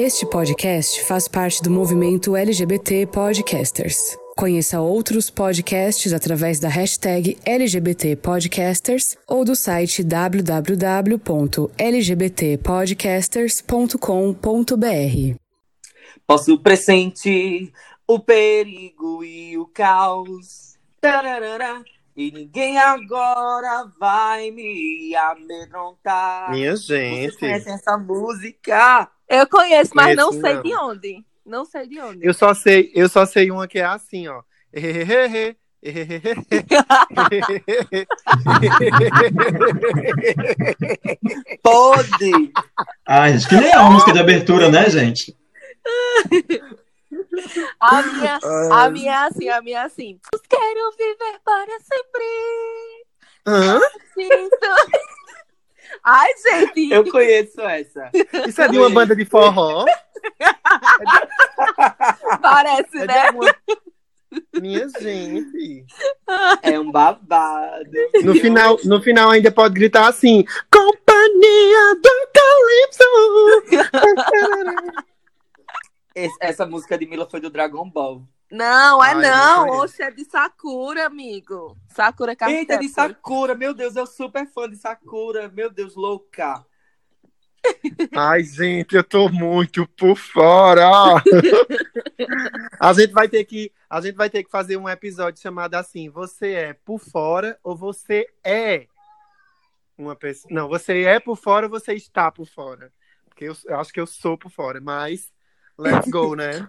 Este podcast faz parte do movimento LGBT Podcasters. Conheça outros podcasts através da hashtag LGBT Podcasters ou do site www.lgbtpodcasters.com.br. Posso pressentir o perigo e o caos. Tararara. E ninguém agora vai me amedrontar. Minha Vocês gente, conhecem essa música? Eu conheço, mas não Conheço, sei não. de onde. Não sei de onde. eu só sei, eu só sei uma que é assim, ó. Pode! Ai, gente, que nem é uma música de abertura, né, gente? A minha, a minha é assim, a minha é assim. Quero viver para sempre. Hã? Ai, gente. Eu conheço essa. Isso é de uma banda de forró? Parece, É né? alguma- Minha gente. É um babado. No final, no final ainda pode gritar assim: Companhia do Calypso! Esse- Essa música de Mila foi do Dragon Ball. Não, é Ai, não. Oxe, é de Sakura, amigo. Sakura Card Eita, de. Sakura. Meu Deus, eu super fã de Sakura. Meu Deus, louca. Ai, gente, eu tô muito por fora. a gente vai ter que, a gente vai ter que fazer um episódio chamado assim: você é por fora ou você é uma pessoa? Não, você é por fora ou você está por fora? Porque eu, eu acho que eu sou por fora, mas let's go, né?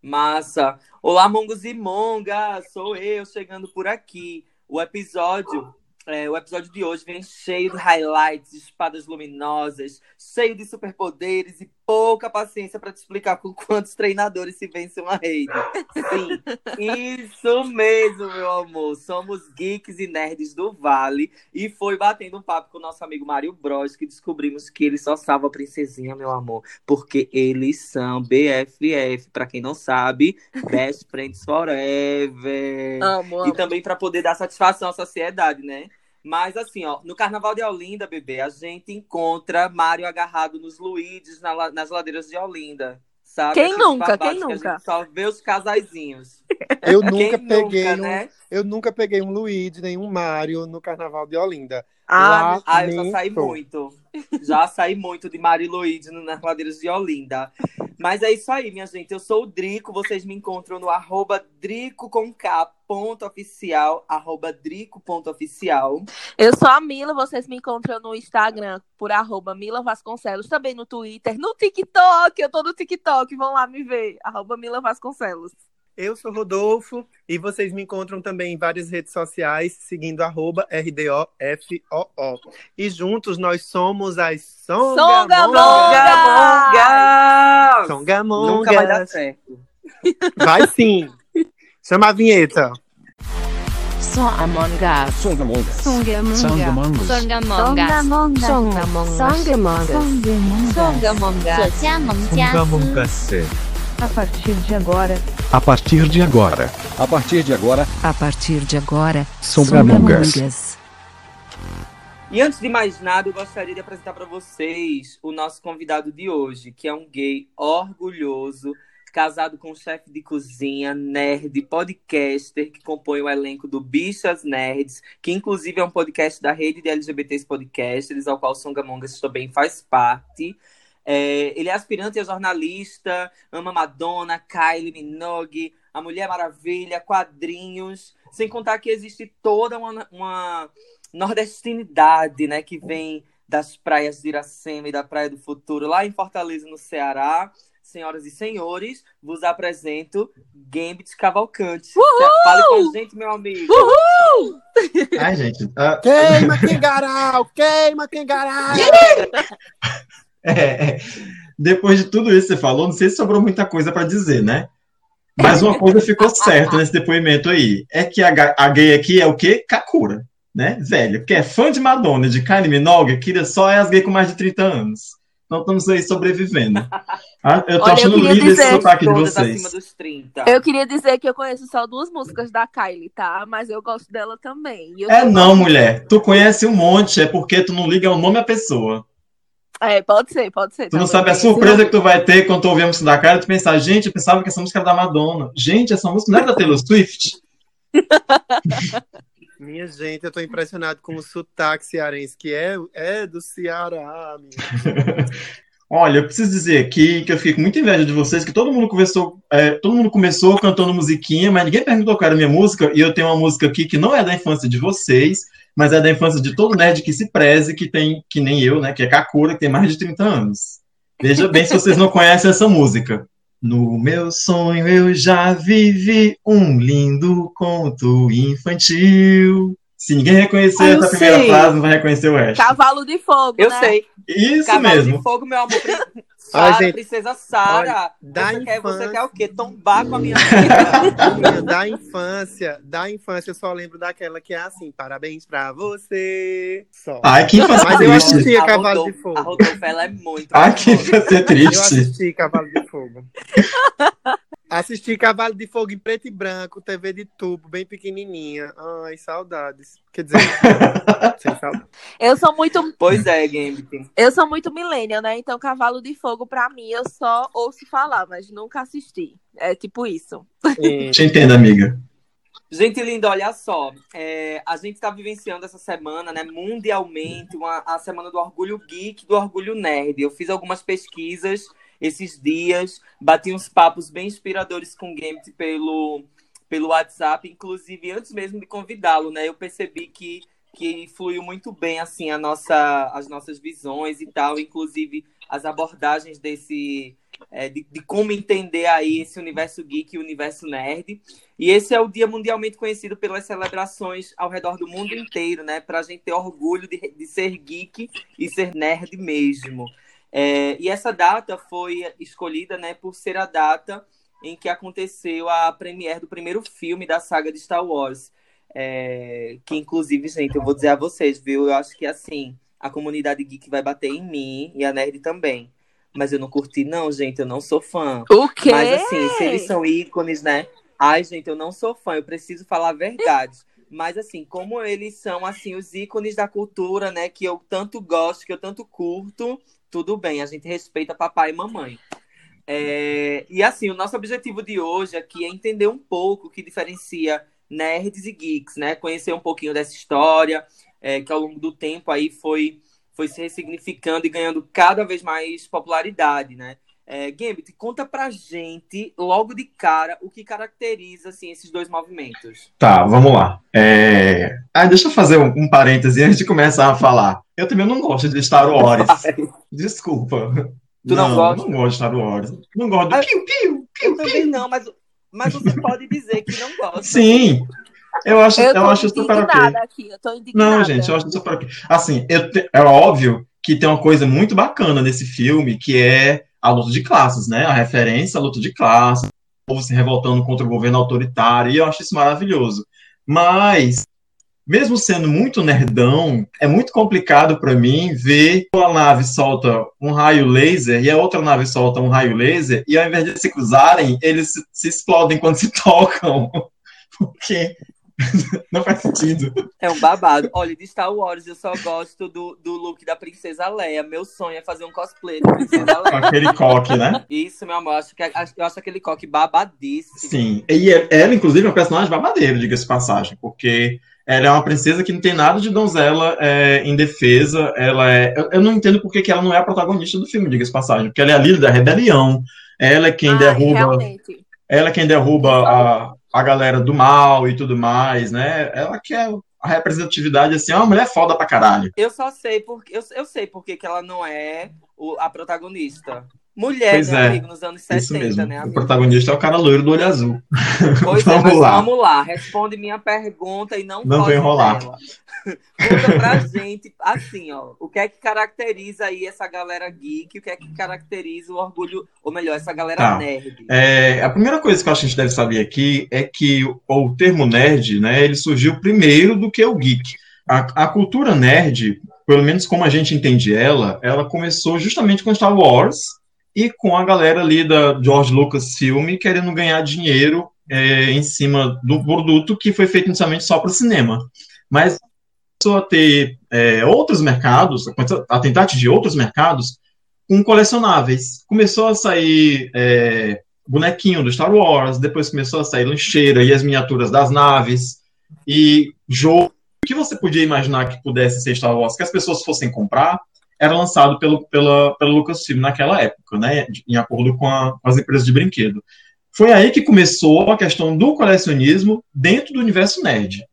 Massa. Olá, mongos e mongas. Sou eu chegando por aqui. O episódio, é, o episódio de hoje vem cheio de highlights, espadas luminosas, cheio de superpoderes e pouca paciência para te explicar com quantos treinadores se vence uma rede. Sim, isso mesmo, meu amor. Somos geeks e nerds do Vale e foi batendo um papo com o nosso amigo Mário Bros que descobrimos que ele só salva a princesinha, meu amor porque eles são BFF, pra quem não sabe, Best Friends Forever. Amo, E amo. também pra poder dar satisfação à sociedade, né? Mas assim, ó, no Carnaval de Olinda, bebê, a gente encontra Mário agarrado nos Luídes na nas ladeiras de Olinda. Sabe? Quem Aqueles nunca? Quem que a nunca? gente só vê os casaizinhos. Eu Quem nunca peguei nunca, um, né? eu nunca peguei um Luigi nem um Mario no Carnaval de Olinda. Ah, Ah, eu já saí muito. Já saí muito de Mário e Luíde no- nas ladeiras de Olinda. Mas é isso aí, minha gente. Eu sou o Drico. Vocês me encontram no arroba Drico com K, ponto oficial, arroba Drico ponto oficial. Eu sou a Mila, vocês me encontram no Instagram por arroba Mila Vasconcelos, também no Twitter, no TikTok, eu tô no TikTok, vão lá me ver, arroba Mila Vasconcelos. Eu sou Rodolfo e vocês me encontram também em várias redes sociais, seguindo arroba RDOFOO. E juntos nós somos as Songamongas! Songamongas! Songamongas! Nunca vai dar certo. Vai sim! Chama a vinheta. Songamongas. Songamongas. Songamongas. Songamongas. Songamongas. Songamongas. Songamongas. Songamongas. A partir de agora, A partir de agora. A partir de agora, A partir de agora, Songamongas. E antes de mais nada, eu gostaria de apresentar para vocês o nosso convidado de hoje, que é um gay orgulhoso, casado com um chefe de cozinha, nerd, podcaster, que compõe o elenco do Bichas Nerds, que inclusive é um podcast da rede de LGBTs Podcasters, ao qual Songamongas também faz parte. É, ele é aspirante a jornalista, ama Madonna, Kylie Minogue, a Mulher Maravilha, quadrinhos, sem contar que existe toda uma, uma nordestinidade, né, que vem das praias de Iracema e da Praia do Futuro, lá em Fortaleza, no Ceará. Senhoras e senhores, vos apresento Gambit Cavalcante. Fale com a gente, meu amigo. Ai, gente. ah, Queima Kengarau! Queima Kengarau! é, é. Depois de tudo isso que você falou, não sei se sobrou muita coisa pra dizer, né? Mas uma coisa ficou certa nesse depoimento aí. É que a, a gay aqui é o quê? Kakura, né? Velha. Porque é fã de Madonna, de Kylie Minogue, que só é as gays com mais de 30 anos. Então estamos aí sobrevivendo. Ah, eu tô Olha, achando queria lindo esse sotaque de vocês. acima dos 30. Eu queria dizer que eu conheço só duas músicas da Kylie, tá? Mas eu gosto dela também. Eu É não, mulher. Tu conhece um monte, é porque tu não liga o nome à pessoa. É, pode ser, pode ser. Tu não sabe a surpresa que tu vai ter quando tu ouvir a música da cara e tu pensar, gente, eu pensava que essa música era da Madonna. Gente, essa música não é da Taylor Swift? Minha gente, eu tô impressionado com o sotaque cearense, que é, é do Ceará, minha. Olha, eu preciso dizer aqui que eu fico com muita inveja de vocês, que todo mundo começou, é, todo mundo começou cantando musiquinha, mas ninguém perguntou qual era a minha música, e eu tenho uma música aqui que não é da infância de vocês, mas é da infância de todo nerd que se preze, que tem, que nem eu, né, que é Kakura, que tem mais de 30 anos. Veja bem se vocês não conhecem essa música. No meu sonho eu já vivi um lindo conto infantil. Se ninguém reconhecer Ah, essa primeira sei. frase, não vai reconhecer o resto. Cavalo de fogo, Eu né? sei. Isso Cavalo mesmo. de fogo, meu amor. Sara, gente, princesa Sara. olha, da Você, quer, você infância- quer o quê? Tombar com a minha filha? Da infância, da infância, eu só lembro daquela que é assim, parabéns pra você. Só. Ai, que infância Mas eu assisti a A Cavalo Rodolfo- de Fogo. A Rodolfo, ela é muito. Ai, que gostosa. infância Eu triste. assisti Cavalo de Fogo. assisti Cavalo de Fogo em preto e branco, TV de tubo, bem pequenininha. Ai, saudades. Quer dizer, sem saudades. Eu sou muito, Pois é, Gambit. eu sou muito millennial, né? Então, Cavalo de Fogo, pra mim, eu só ouço falar, mas nunca assisti. É tipo isso. E- Te entendo, amiga. Gente linda, olha só. é, a gente está vivenciando essa semana, né, mundialmente, uma, a semana do orgulho geek, do orgulho nerd. Eu fiz algumas pesquisas esses dias, bati uns papos bem inspiradores com o Gambit pelo, pelo WhatsApp, inclusive antes mesmo de convidá-lo, né? Eu percebi que, que fluiu muito bem assim a nossa, as nossas visões e tal, inclusive as abordagens desse é, de, de como entender aí esse universo geek e universo nerd. E esse é o dia mundialmente conhecido pelas celebrações ao redor do mundo inteiro, né? Para a gente ter orgulho de, de ser geek e ser nerd mesmo. É, e essa data foi escolhida, né, por ser a data em que aconteceu a premiere do primeiro filme da saga de Star Wars. É, que inclusive, gente, eu vou dizer a vocês, viu? Eu acho que assim, a comunidade geek vai bater em mim e a nerd também. Mas eu não curti, não, gente. Eu não sou fã. O quê? Mas assim, se eles são ícones, né? Ai, gente, eu não sou fã, eu preciso falar a verdade. Mas assim, como eles são assim os ícones da cultura, né, que eu tanto gosto, que eu tanto curto, tudo bem, a gente respeita papai e mamãe. É, e assim, o nosso objetivo de hoje aqui é entender um pouco o que diferencia nerds e geeks, né? Conhecer um pouquinho dessa história, é, que ao longo do tempo aí foi, foi se ressignificando e ganhando cada vez mais popularidade, né? É, Gambit, conta pra gente, logo de cara, o que caracteriza assim, esses dois movimentos. Tá, vamos lá. É... Ah, deixa eu fazer um, um parêntese antes de começar a falar. Eu também não gosto de Star Wars. Desculpa. Tu não gosta? Não gosto de Star Wars. Não gosto do Ah, piu, piu, piu, também piu. não, mas, mas você pode dizer que não gosta. Sim. Eu acho, Eu eu, tô acho super ok. aqui, eu tô indignada. Não, gente, eu acho super ok. Assim, eu te- é óbvio que tem uma coisa muito bacana nesse filme, que é a luta de classes, né? A referência à luta de classes, o povo se revoltando contra o governo autoritário, e eu acho isso maravilhoso. Mas, mesmo sendo muito nerdão, é muito complicado para mim ver uma nave solta um raio laser e a outra nave solta um raio laser, e ao invés de se cruzarem, eles se, explodem quando se tocam. Porque não faz sentido. É um babado. Olha, de Star Wars eu só gosto do, do look da Princesa Leia. Meu sonho é fazer um cosplay da Princesa Com Leia. aquele coque, né? Isso, meu amor, acho que, acho- eu acho aquele coque babadíssimo. Sim. E ela, inclusive, é um personagem babadeiro, diga-se passagem, porque ela é uma princesa que não tem nada de donzela é, em defesa. Ela é. Eu, eu não entendo por que que ela não é a protagonista do filme, diga-se passagem, porque ela é a líder da rebelião. Ela é quem Ai, derruba. realmente. Ela é quem derruba a, a galera do mal e tudo mais, né? Ela quer a representatividade, assim, é uma mulher foda pra caralho. Eu só sei porque eu, eu sei porque que ela não é o- a protagonista. Mulher, Pois né, é, amigo, nos anos 70, Isso mesmo. né, o amigo? protagonista é o cara loiro do olho azul. Pois é, Vamos mas lá. vamos lá. Responde minha pergunta e não Não vou enrolar. dela. Conta pra gente, assim, ó, o que é que caracteriza aí essa galera geek, o que é que caracteriza o orgulho, ou melhor, essa galera Tá. nerd. É, a primeira coisa que a gente deve saber aqui é que o, o termo nerd, né, ele surgiu primeiro do que o geek. A, a cultura nerd, pelo menos como a gente entende ela, ela começou justamente com Star Wars e com a galera ali da George Lucas Film querendo ganhar dinheiro é, em cima do produto que foi feito inicialmente só para o cinema. Mas começou a ter é, outros mercados, a tentar atingir outros mercados com colecionáveis. Começou a sair é, bonequinho do Star Wars, depois começou a sair lancheira e as miniaturas das naves, e jogo que você podia imaginar que pudesse ser Star Wars, que as pessoas fossem comprar, era lançado pelo, pela, pela Lucasfilm naquela época, né, em acordo com, a, com as empresas de brinquedo. Foi aí que começou a questão do colecionismo dentro do universo nerd.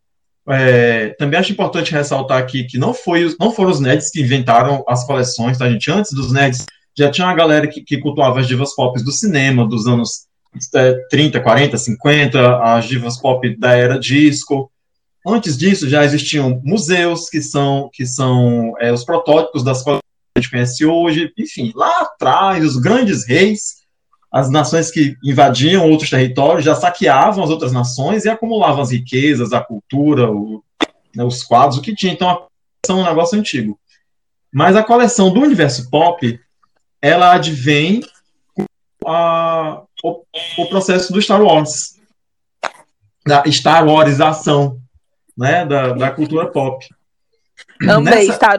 É, também acho importante ressaltar aqui que não, foi, não foram os nerds que inventaram as coleções, tá, gente? Antes dos nerds, já tinha uma galera que, que cultuava as divas pop do cinema, dos anos é, 30, 40, 50, as divas pop da era disco. Antes disso, já existiam museus, que são, que são é, os protótipos das coleções que a gente conhece hoje. Enfim, lá atrás, os grandes reis as nações que invadiam outros territórios já saqueavam as outras nações e acumulavam as riquezas, a cultura, o, né, os quadros, o que tinha. Então, a coleção é um negócio antigo. Mas a coleção do universo pop, ela advém a, o, o, processo do Star Wars, da Star Warização, né, da, da cultura pop. Amei Nessa... Star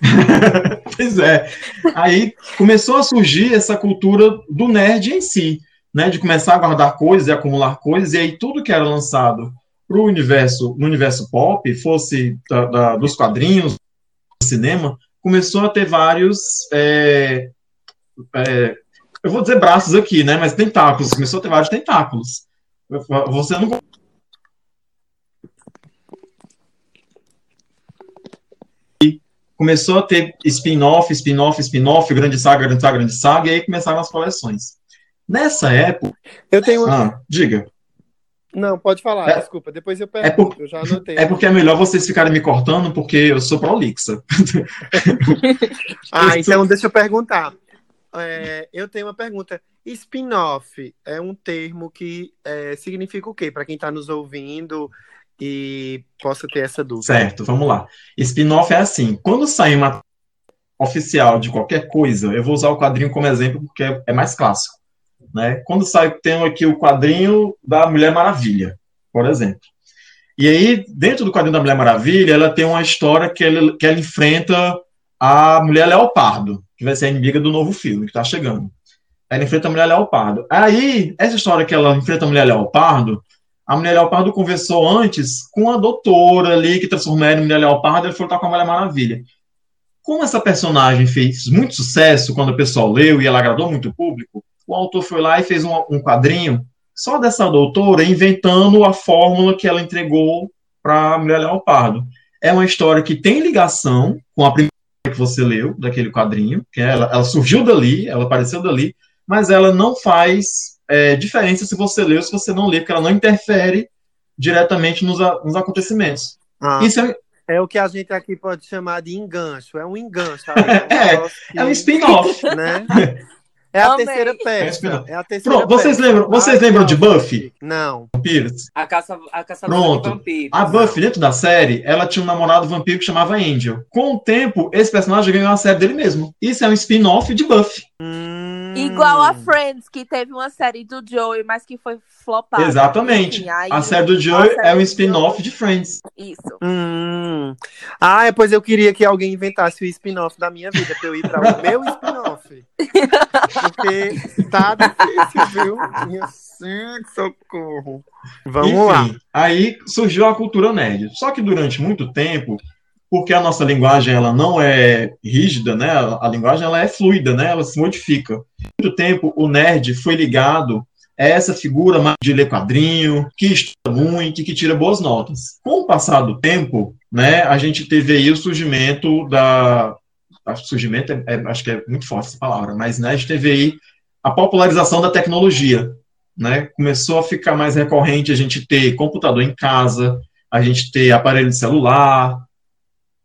pois é. Aí começou a surgir essa cultura do nerd em si, né? De começar a guardar coisas e acumular coisas, e aí tudo que era lançado para o universo, no universo pop, fosse da, da, dos quadrinhos, do cinema, começou a ter vários. É, é, eu vou dizer braços aqui, né? Mas tentáculos, começou a ter vários tentáculos. Você não começou a ter spin-off, spin-off, spin-off, grande saga, grande saga, grande saga, e aí começaram as coleções. Nessa época. Eu tenho. Ah, diga. Não, pode falar, é, desculpa, depois eu pergunto, é por, eu já anotei. É porque é melhor vocês ficarem me cortando, porque eu sou prolixa. ah, então deixa eu perguntar. É, eu tenho uma pergunta. Spin-off é um termo que é, significa o quê? Para quem está nos ouvindo, e possa ter essa dúvida. Certo, vamos lá. Spin-off é assim: quando sai uma oficial de qualquer coisa, eu vou usar o quadrinho como exemplo porque é mais clássico. Né? Quando sai, tem aqui o quadrinho da Mulher Maravilha, por exemplo. E aí, dentro do quadrinho da Mulher Maravilha, ela tem uma história que ela, que ela enfrenta a Mulher Leopardo, que vai ser a inimiga do novo filme que está chegando. Ela enfrenta a Mulher Leopardo. Aí, essa história que ela enfrenta a Mulher Leopardo, a Mulher Leopardo conversou antes com a doutora ali, que transformou ela em Mulher Leopardo, e foi estar com a Mulher Maravilha. Como essa personagem fez muito sucesso quando o pessoal leu e ela agradou muito o público, o autor foi lá e fez um, um quadrinho só dessa doutora inventando a fórmula que ela entregou para a Mulher Leopardo. É uma história que tem ligação com a primeira que você leu daquele quadrinho, que ela, ela surgiu dali, ela apareceu dali, mas ela não faz é, diferença se você lê ou se você não lê, porque ela não interfere diretamente nos, nos acontecimentos. Ah, Isso é... é... o que a gente aqui pode chamar de engancho. É um engancho. É, um, é um spin-off. Né? É a terceira peça. É, é a terceira Pronto, vocês lembram, vocês Ai, lembram de Buffy? Não. Vampiros? A caça, a caçadora Pronto. de vampiros. A Buffy, dentro da série, ela tinha um namorado vampiro que chamava Angel. Com o tempo, esse personagem ganhou uma série dele mesmo. Isso é um spin-off de Buffy. Hum... Igual a Friends, que teve uma série do Joey, mas que foi flopada. Exatamente. Enfim, a série do Joey é um spin-off de Friends. Isso. Hum. Ah, pois eu queria que alguém inventasse o spin-off da minha vida, pra eu ir para o meu spin-off. Porque tá difícil, viu? Minha socorro. Vamos Enfim, lá. Aí surgiu a cultura nerd. Só que durante muito tempo, porque a nossa linguagem ela não é rígida, né? A linguagem ela é fluida, né? Ela se modifica. Muito tempo o nerd foi ligado a essa figura de ler quadrinho, que estuda muito, que tira boas notas. Com o passar do tempo, né? A gente teve aí o surgimento da acho que surgimento é, é, acho que é muito forte essa palavra, mas né, a gente teve aí a popularização da tecnologia, né? Começou a ficar mais recorrente a gente ter computador em casa, a gente ter aparelho de celular,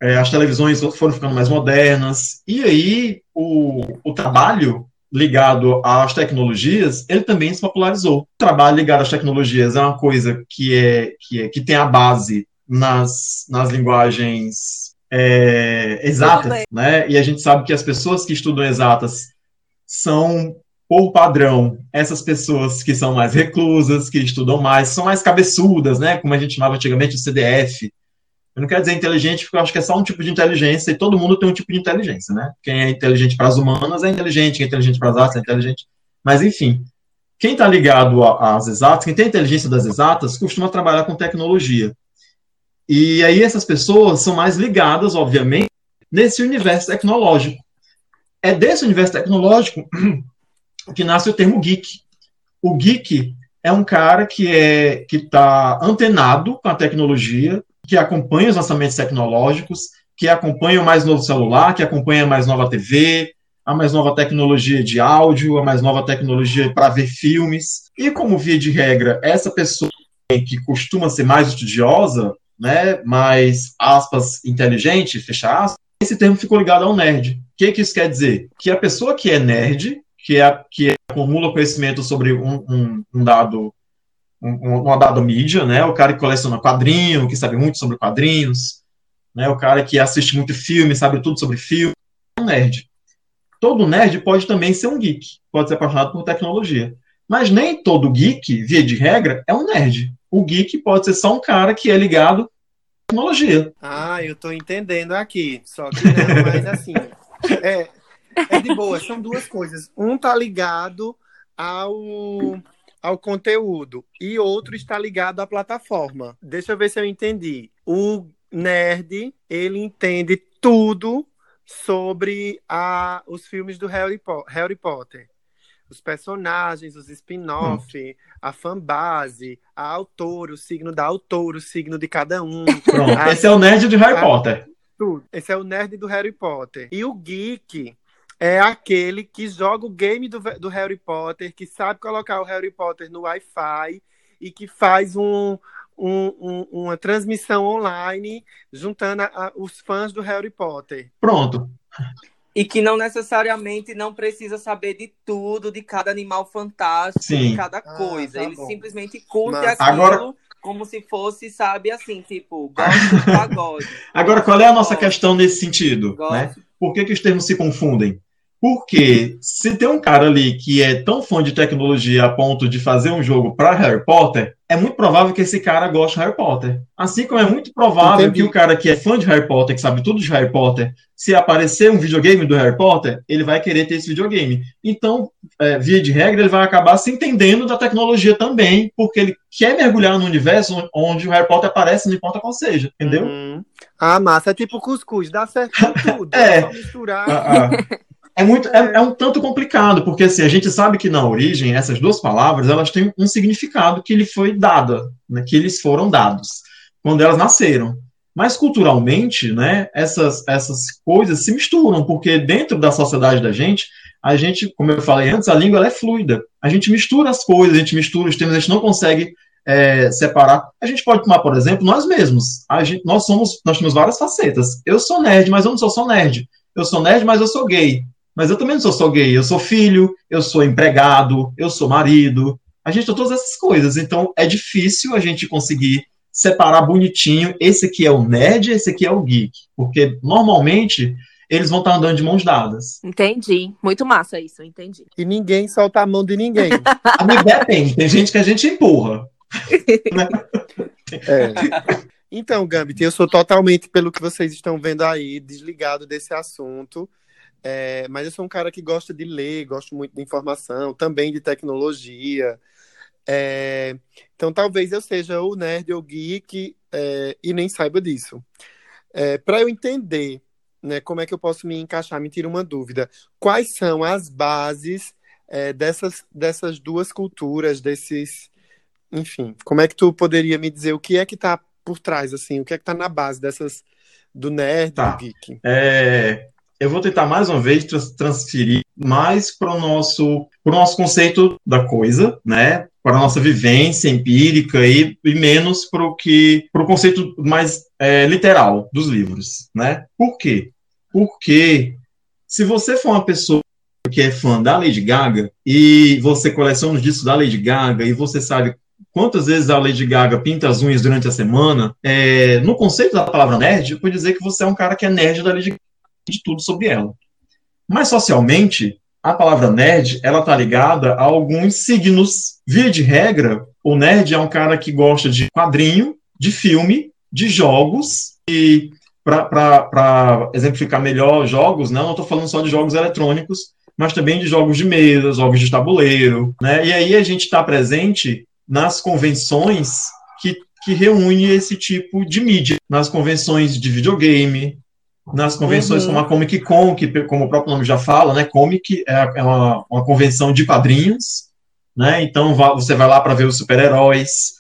é, as televisões foram ficando mais modernas, e aí o, o trabalho ligado às tecnologias, ele também se popularizou. O trabalho ligado às tecnologias é uma coisa que, é, que, é, que tem a base nas, nas linguagens é, exatas, né? E a gente sabe que as pessoas que estudam exatas são, por padrão, essas pessoas que são mais reclusas, que estudam mais, são mais cabeçudas, né? Como a gente chamava antigamente o CDF, Eu não quero dizer inteligente, porque eu acho que é só um tipo de inteligência e todo mundo tem um tipo de inteligência, né? Quem é inteligente para as humanas é inteligente, quem é inteligente para as artes é inteligente. Mas, enfim, quem está ligado às exatas, quem tem inteligência das exatas, costuma trabalhar com tecnologia. E aí essas pessoas são mais ligadas, obviamente, nesse universo tecnológico. É desse universo tecnológico que nasce o termo geek. O geek é um cara que é que está antenado com a tecnologia, que acompanha os lançamentos tecnológicos, que acompanha o mais novo celular, que acompanha a mais nova TV, a mais nova tecnologia de áudio, a mais nova tecnologia para ver filmes. E como via de regra, essa pessoa que costuma ser mais estudiosa, né, mais aspas inteligente, fecha aspas, esse termo ficou ligado ao nerd. O que, que isso quer dizer? Que a pessoa que é nerd, que, é, que acumula conhecimento sobre um, um, um dado um, uma dada mídia, né? O cara que coleciona quadrinho, que sabe muito sobre quadrinhos, né? O cara que assiste muito filme, sabe tudo sobre filme, é um nerd. Todo nerd pode também ser um geek, pode ser apaixonado por tecnologia. Mas nem todo geek, via de regra, é um nerd. O geek pode ser só um cara que é ligado à tecnologia. Ah, eu tô entendendo aqui. Só que não, mas assim, é, é de boa, são duas coisas. Um tá ligado ao ao conteúdo e outro está ligado à plataforma. Deixa eu ver se eu entendi. O nerd, ele entende tudo sobre a, os filmes do Harry, po Harry Potter. Os personagens, os spin-off, hum. a fanbase, a autor, o signo da autor, o signo de cada um. Pronto, a, esse é o nerd de Harry a, Potter. Tudo. Esse é o nerd do Harry Potter. E o geek é aquele que joga o game do, do Harry Potter, que sabe colocar o Harry Potter no Wi-Fi e que faz um, um, um, uma transmissão online juntando a, a, os fãs do Harry Potter. Pronto. E que não necessariamente não precisa saber de tudo, de cada animal fantástico, Sim. de cada ah, coisa. Ah, tá Ele bom. simplesmente curte Mas... aquilo Agora... como se fosse, sabe, assim, tipo, gosto de pagode. Agora, qual é a nossa questão nesse sentido? Né? Por que, que os termos se confundem? Porque se tem um cara ali que é tão fã de tecnologia a ponto de fazer um jogo para Harry Potter, é muito provável que esse cara goste de Harry Potter. Assim como é muito provável Entendi. que o cara que é fã de Harry Potter, que sabe tudo de Harry Potter, se aparecer um videogame do Harry Potter, ele vai querer ter esse videogame. Então, é, via de regra, ele vai acabar se entendendo da tecnologia também, porque ele quer mergulhar no universo onde o Harry Potter aparece, não importa qual seja, entendeu? Uhum. Ah, massa, é tipo cuscuz, dá certo com tudo. é, é misturar. Ah, ah. É muito, é, é, um tanto complicado, porque assim, a gente sabe que na origem essas duas palavras elas têm um significado que lhe foi dado, né, que eles foram dados quando elas nasceram. Mas culturalmente, né, essas, essas coisas se misturam, porque dentro da sociedade da gente, a gente, como eu falei antes, a língua é fluida. A gente mistura as coisas, a gente mistura os termos, a gente não consegue é, separar. A gente pode tomar, por exemplo, nós mesmos. A gente, nós somos, nós temos várias facetas. Eu sou nerd, mas eu não sou só nerd. Eu sou nerd, mas eu sou gay. Mas eu também não sou só gay, eu sou filho, eu sou empregado, eu sou marido. A gente tem todas essas coisas. Então é difícil a gente conseguir separar bonitinho esse aqui é o nerd, esse aqui é o geek. Porque normalmente eles vão estar andando de mãos dadas. Entendi. Muito massa isso, entendi. E ninguém solta a mão de ninguém. a minha depende, tem gente que a gente empurra. é. Então, Gambit, eu sou totalmente, pelo que vocês estão vendo aí, desligado desse assunto. É, mas eu sou um cara que gosta de ler, gosto muito de informação, também de tecnologia. É, então talvez eu seja o nerd ou geek é, e nem saiba disso. É, Para eu entender né, como é que eu posso me encaixar, me tira uma dúvida. Quais são as bases é, dessas, dessas duas culturas, desses. Enfim, como é que tu poderia me dizer o que é que está por trás, assim, o que é que está na base dessas do nerd tá. e do geek? É, eu vou tentar mais uma vez transferir mais para o nosso, nosso conceito da coisa, né? Para a nossa vivência empírica e, e menos para o que para o conceito mais é, literal dos livros, né? Por quê? Porque se você for uma pessoa que é fã da Lady Gaga e você coleciona os discos da Lady Gaga e você sabe quantas vezes a Lady Gaga pinta as unhas durante a semana, é, no conceito da palavra nerd, eu dizer que você é um cara que é nerd da Lady Gaga tudo sobre ela. Mas socialmente, a palavra nerd, ela tá ligada a alguns signos. Via de regra, o nerd é um cara que gosta de quadrinho, de filme, de jogos e para exemplificar melhor jogos, não estou falando só de jogos eletrônicos, mas também de jogos de mesa, jogos de tabuleiro, né? E aí a gente está presente nas convenções que, que reúne esse tipo de mídia, nas convenções de videogame, nas convenções uhum. como a Comic Con, que como o próprio nome já fala, né, Comic é, é uma, uma convenção de quadrinhos, né? Então você vai lá para ver os super-heróis.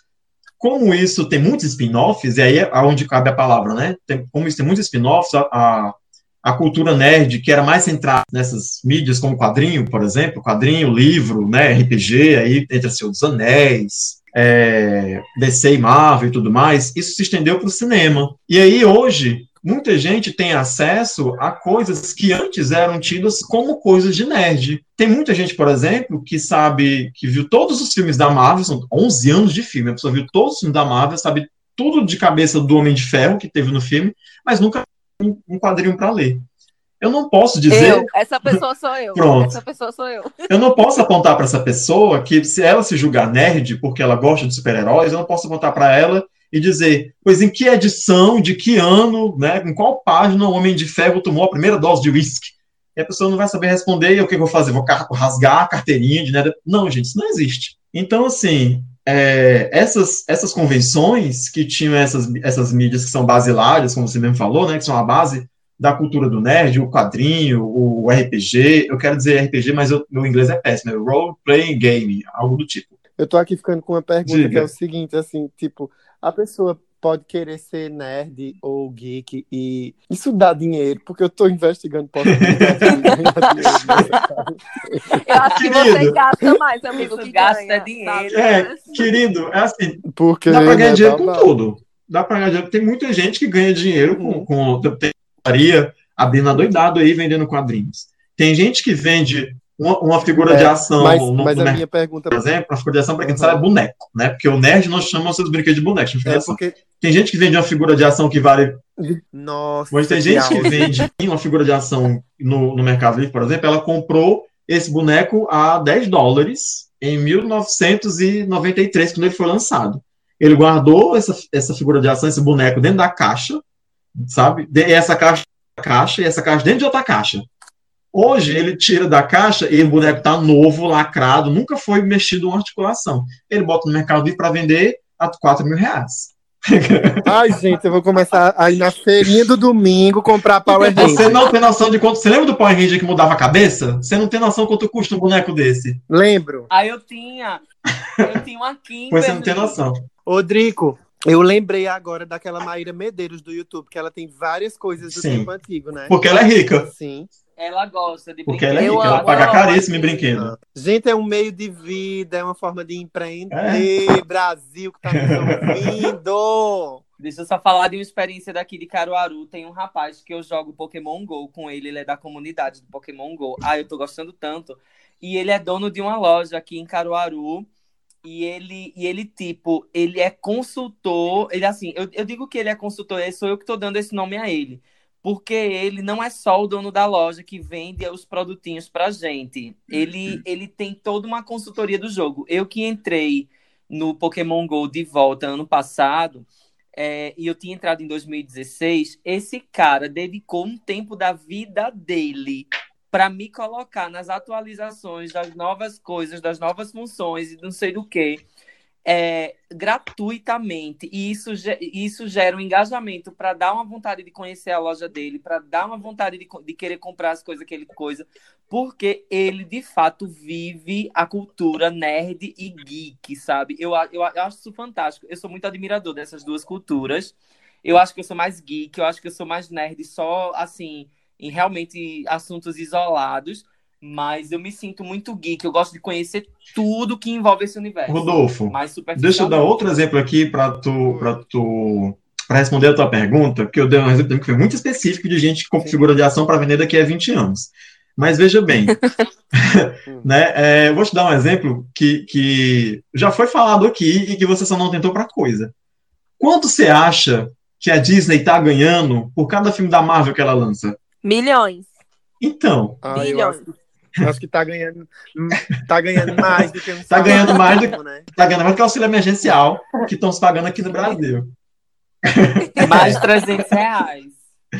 Como isso tem muitos spin-offs, e aí é onde cabe a palavra, né? Tem, como isso tem muitos spin-offs, a, a, a, cultura nerd, que era mais centrada nessas mídias, como quadrinho, por exemplo, quadrinho, livro, né? RPG, aí entre Senhor dos Anéis, é, DC e Marvel e tudo mais, isso se estendeu para o cinema. E aí hoje muita gente tem acesso a coisas que antes eram tidas como coisas de nerd. Tem muita gente, por exemplo, que sabe, que viu todos os filmes da Marvel, são 11 anos de filme, a pessoa viu todos os filmes da Marvel, sabe tudo de cabeça do Homem de Ferro que teve no filme, mas nunca um, um quadrinho para ler. Eu não posso dizer. Eu, essa pessoa sou eu. Pronto. Essa pessoa sou eu. Eu não posso apontar para essa pessoa que, se ela se julgar nerd porque ela gosta de super-heróis, eu não posso apontar para ela e dizer, pois em que edição, de que ano, né, em qual página o Homem de Ferro tomou a primeira dose de uísque? E a pessoa não vai saber responder, e o que eu vou fazer? Vou rasgar a carteirinha de nada? Não, gente, isso não existe. Então, assim, é, essas, essas convenções que tinham essas, essas mídias que são basilares, como você mesmo falou, né, que são a base da cultura do nerd, o quadrinho, o RPG, eu quero dizer RPG, mas eu, meu inglês é péssimo, é role playing game, algo do tipo. Eu tô aqui ficando com uma pergunta Diga. que é o seguinte, assim, tipo, a pessoa pode querer ser nerd ou geek e isso dá dinheiro, porque eu estou investigando possibilidades de ganhar dinheiro. Eu acho que você gasta mais, amigo, que gasta ganha, dinheiro. É, querido, é assim, porque dá para ganhar né, dinheiro com tudo. Dá para ganhar dinheiro. Tem muita gente que ganha dinheiro com, hum. com tem abrindo adoidado aí vendendo quadrinhos. Tem gente que vende uma, uma figura é, de ação. Mas, no, mas no a minha pergunta. Por exemplo, a figura de ação, para quem uhum. sabe, é boneco, né? Porque o nerd não chama seus brinquedos de boneco. É porque... Tem gente que vende uma figura de ação que vale. Nossa. Mas tem gente que vende uma figura de ação no, no Mercado Livre, por exemplo, ela comprou esse boneco a 10 dólares em 1993, quando ele foi lançado. Ele guardou essa, essa figura de ação, esse boneco, dentro da caixa, sabe? E essa caixa, caixa e essa caixa dentro de outra caixa. Hoje ele tira da caixa e o boneco tá novo, lacrado, nunca foi mexido uma articulação. Ele bota no Mercado Livre para vender a 4 mil reais. Ai, gente, eu vou começar aí na feirinha do domingo comprar Power Ranger. Você não tem noção de quanto. Você lembra do Power Ranger que mudava a cabeça? Você não tem noção quanto custa um boneco desse. Lembro. Aí eu tinha. Eu tinha uma Kimberly. Pois você não tem noção. Ô, Drico, eu lembrei agora daquela Maíra Medeiros do YouTube, que ela tem várias coisas do Sim. tempo antigo, né? Porque ela é rica. Sim. Ela gosta de Porque ela é rica, ela paga caríssimo em brinquedo. Gente, é um meio de vida, é uma forma de empreender. É. Brasil que tá nos ouvindo. Deixa eu só falar de uma experiência daqui de Caruaru. Tem um rapaz que eu jogo Pokémon GO com ele, ele é da comunidade do Pokémon GO. Ah, eu tô gostando tanto. E ele é dono de uma loja aqui em Caruaru. E ele, e ele, tipo, ele é consultor. Ele, assim, eu, eu digo que ele é consultor, sou eu que tô dando esse nome a ele porque ele não é só o dono da loja que vende os produtinhos pra gente. Ele, ele tem toda uma consultoria do jogo. Eu que entrei no Pokémon GO de volta ano passado, é, e eu tinha entrado em 2016, esse cara dedicou um tempo da vida dele para me colocar nas atualizações das novas coisas, das novas funções e não sei do que é, gratuitamente e isso, isso gera um engajamento para dar uma vontade de conhecer a loja dele, para dar uma vontade de, de, querer comprar as coisas que ele coisa, porque ele de fato vive a cultura nerd e geek, sabe? Eu, eu, eu acho isso fantástico. Eu sou muito admirador dessas duas culturas. Eu acho que eu sou mais geek, eu acho que eu sou mais nerd só assim em realmente assuntos isolados mas eu me sinto muito geek. Eu gosto de conhecer tudo que envolve esse universo. Rodolfo, deixa eu dar outro exemplo aqui para tu, para tu para responder a tua pergunta, porque eu dei um exemplo que foi muito específico de gente com figura de ação para vender daqui a 20 anos. Mas veja bem, né, é, eu vou te dar um exemplo que, que já foi falado aqui e que você só não tentou para coisa. Quanto você acha que a Disney está ganhando por cada filme da Marvel que ela lança? Milhões. Então. Ah, Milhões. Acho que tá ganhando, tá ganhando mais do que um Tá ganhando mais do que, né? tá ganhando mais do que o auxílio emergencial que estão se pagando aqui no Brasil. Mais de 300 reais.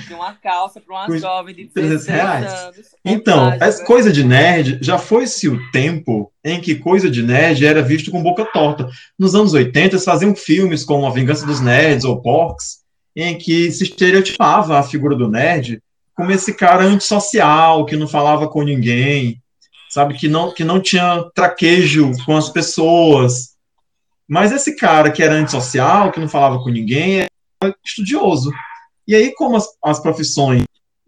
De uma calça para uma jovem de 300 16 reais. anos. Então, Vontade, essa né? coisa de nerd, já foi-se o tempo em que coisa de nerd era visto com boca torta. Nos anos 80, eles faziam filmes como A Vingança dos Nerds ou Porks, em que se estereotipava a figura do nerd como esse cara antissocial, que não falava com ninguém, sabe, que não, que não tinha traquejo com as pessoas. Mas esse cara que era antissocial, que não falava com ninguém, era estudioso. E aí, como as, as profissões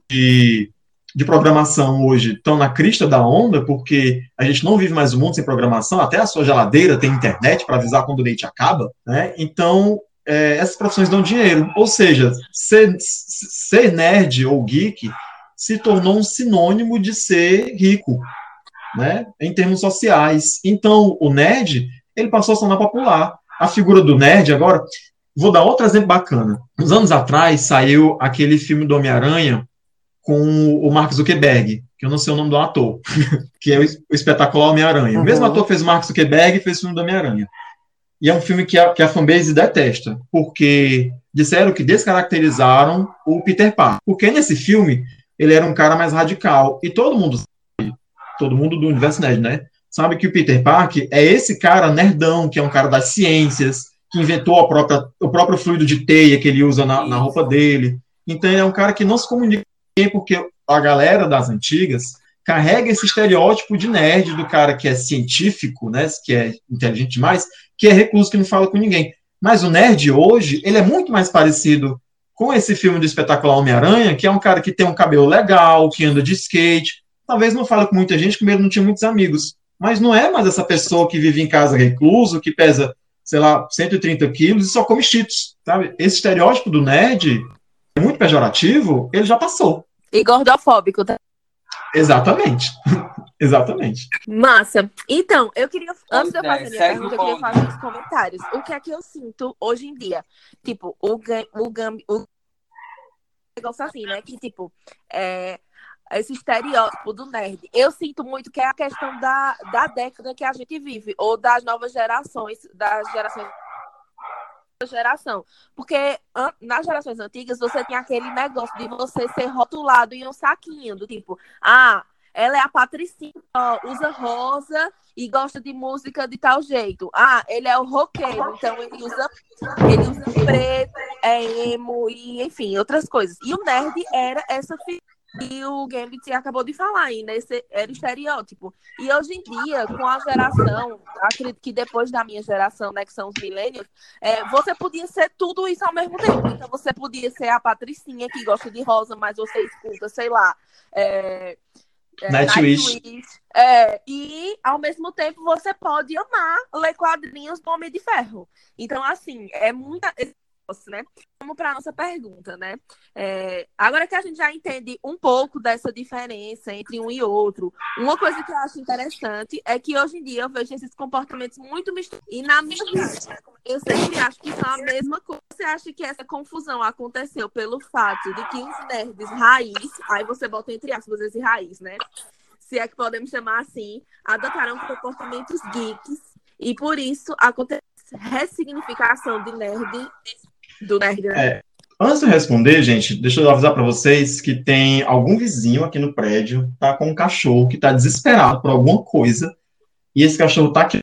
de, de programação hoje estão na crista da onda, porque a gente não vive mais um mundo sem programação, até a sua geladeira tem internet para avisar quando o leite acaba, né? Então, é, essas profissões dão dinheiro. Ou seja, ser, ser nerd ou geek se tornou um sinônimo de ser rico, né? Em termos sociais. Então, o nerd, ele passou a se tornar popular. A figura do nerd, agora, vou dar outro exemplo bacana. Uns anos atrás, saiu aquele filme do Homem-Aranha com o Mark Zuckerberg, que eu não sei o nome do ator, que é o, es- o espetacular Homem-Aranha. O mesmo Uhum. ator que fez o Mark Zuckerberg fez o filme do Homem-Aranha. E é um filme que a, que a fanbase detesta, porque disseram que descaracterizaram o Peter Parker. Porque nesse filme, ele era um cara mais radical. E todo mundo sabe, todo mundo do universo nerd, né? Sabe que o Peter Parker é esse cara nerdão, que é um cara das ciências, que inventou a própria, o próprio fluido de teia que ele usa na, na roupa dele. Então ele é um cara que não se comunica porque a galera das antigas carrega esse estereótipo de nerd do cara que é científico, né, que é inteligente demais, que é recluso, que não fala com ninguém. Mas o nerd hoje, ele é muito mais parecido com esse filme do espetacular Homem-Aranha, que é um cara que tem um cabelo legal, que anda de skate, talvez não fala com muita gente, porque ele não tinha muitos amigos. Mas não é mais essa pessoa que vive em casa recluso, que pesa, sei lá, 130 quilos e só come cheetos, sabe? Esse estereótipo do nerd é muito pejorativo, ele já passou. E gordofóbico, tá? Exatamente. Exatamente. Massa. Então, eu queria, antes de eu fazer minha pergunta, eu queria fazer uns comentários. O que é que eu sinto hoje em dia? Tipo, o o, o negócio assim, né? Que, tipo, é, esse estereótipo do nerd. Eu sinto muito que é a questão da, da década que a gente vive, ou das novas gerações, das gerações geração. Porque nas gerações antigas você tinha aquele negócio de você ser rotulado em um saquinho, do tipo, ah, ela é a patricinha, usa rosa e gosta de música de tal jeito. Ah, ele é o roqueiro, então ele usa, ele usa preto, é emo e enfim, outras coisas. E o nerd era essa figura. E o Gambit acabou de falar ainda, esse era estereótipo. E hoje em dia, com a geração, acredito que depois da minha geração, né, que são os millennials, é, você podia ser tudo isso ao mesmo tempo. Então, você podia ser a Patricinha que gosta de rosa, mas você escuta, sei lá. É, é, Nightwish. Nightwish. É, e, ao mesmo tempo, você pode amar ler quadrinhos do Homem de Ferro. Então, assim, é muita. Negócio, Né? Vamos para a nossa pergunta, né? É, agora que a gente já entende um pouco dessa diferença entre um e outro, uma coisa que eu acho interessante é que hoje em dia eu vejo esses comportamentos muito misturados. E na minha vida, eu sempre acho que são a mesma coisa. Você acha que essa confusão aconteceu pelo fato de que os nerds raiz, aí você bota entre aspas esse raiz, né? Se é que podemos chamar assim, adotaram comportamentos geeks e por isso acontece ressignificação de nerd do nerd. né? É, Antes de responder, gente, deixa eu avisar para vocês que tem algum vizinho aqui no prédio, tá com um cachorro que tá desesperado por alguma coisa, e esse cachorro tá aqui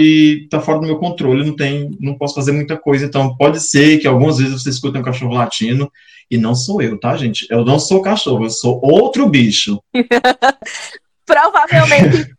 e tá fora do meu controle, não tem, não posso fazer muita coisa, então pode ser que algumas vezes você escute um cachorro latindo, e não sou eu, tá, gente? Eu não sou cachorro, eu sou outro bicho. Provavelmente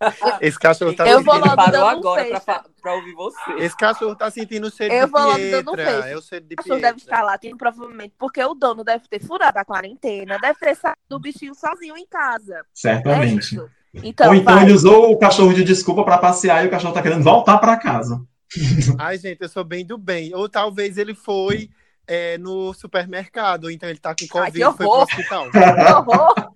Esse cachorro tá Eu vou sentindo... logo Ele parou dando um agora pra, pra ouvir você. Esse cachorro tá sentindo o cheiro Eu de vou logo dando fecho. É o cheiro de o cachorro deve estar latindo, provavelmente, porque o dono deve ter furado a quarentena, deve ter saído do bichinho sozinho em casa. É Certamente. isso. Então, Ou então vai. ele usou o cachorro de desculpa para passear e o cachorro tá querendo voltar para casa. Ai, gente, eu sou bem do bem. Ou talvez ele foi é, no supermercado, ou então ele tá com Ai, Covid que e foi pro hospital. Que horror!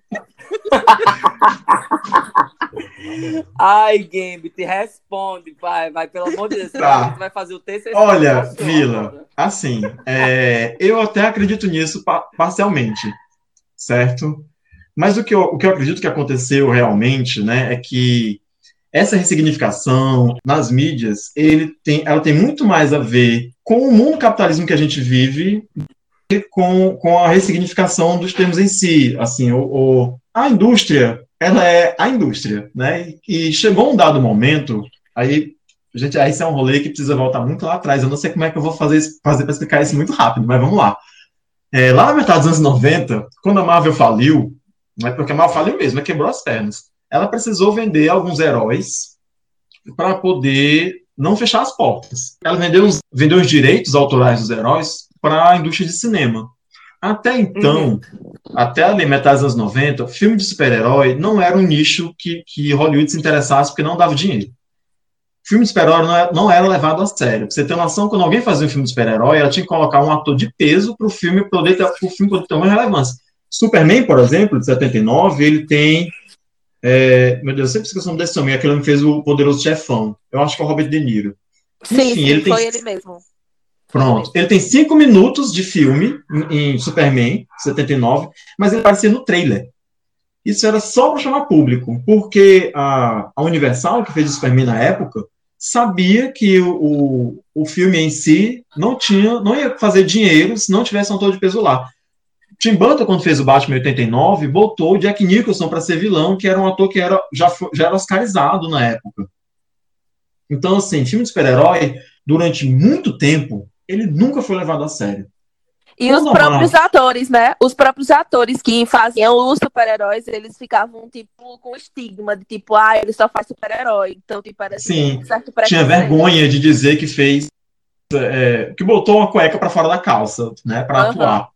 Ai, Gambit, responde, vai, vai, pelo amor de Deus. Tá. Você vai fazer o TCC. Olha, Vila, assim, é, eu até acredito nisso pa- parcialmente, certo? Mas o que, eu, o que eu acredito que aconteceu realmente, né, é que essa ressignificação nas mídias, ele tem, ela tem muito mais a ver com o mundo capitalismo que a gente vive, com, com a ressignificação dos termos em si. Assim, o, o, a indústria, ela é a indústria, né? E chegou um dado momento, aí, gente, aí isso é um rolê que precisa voltar muito lá atrás. Eu não sei como é que eu vou fazer, fazer para explicar isso muito rápido, mas vamos lá. É, lá na metade dos anos 90, quando a Marvel faliu, não é porque a Marvel faliu mesmo, é quebrou as pernas. Ela precisou vender alguns heróis para poder não fechar as portas. Ela vendeu os, vendeu os direitos autorais dos heróis para a indústria de cinema. Até então, uhum. até ali metade dos anos 90, filme de super-herói não era um nicho que, que Hollywood se interessasse porque não dava dinheiro. Filme de super-herói não, é, não, era levado a sério. Pra você ter noção, quando alguém fazia um filme de super-herói, ela tinha que colocar um ator de peso para o filme poder ter, pro filme poder ter uma relevância. Superman, por exemplo, de 79, ele tem é, meu Deus, eu sempre esqueço o nome desse homem, aquele homem que fez o Poderoso Chefão. Eu acho que é o Robert De Niro. Sim, Enfim, sim, ele foi tem... ele mesmo. Pronto. Ele tem cinco minutos de filme em, Superman, 79, mas ele aparecia no trailer. Isso era só para chamar público, porque a, a Universal, que fez o Superman na época, sabia que o, o, o filme em si não tinha, não ia fazer dinheiro se não tivesse um ator de peso lá. Tim Burton, quando fez o Batman em 89, botou o Jack Nicholson para ser vilão, que era um ator que era, já, já era oscarizado na época. Então, assim, filme de super-herói, durante muito tempo, ele nunca foi levado a sério. E os próprios atores, né? Os próprios atores que faziam os super-heróis, eles ficavam, tipo, com estigma de tipo, ah, ele só faz super-herói. Então, tipo, era assim, Sim, certo tinha vergonha de dizer que fez. É, que botou uma cueca para fora da calça, né? Para uhum. atuar.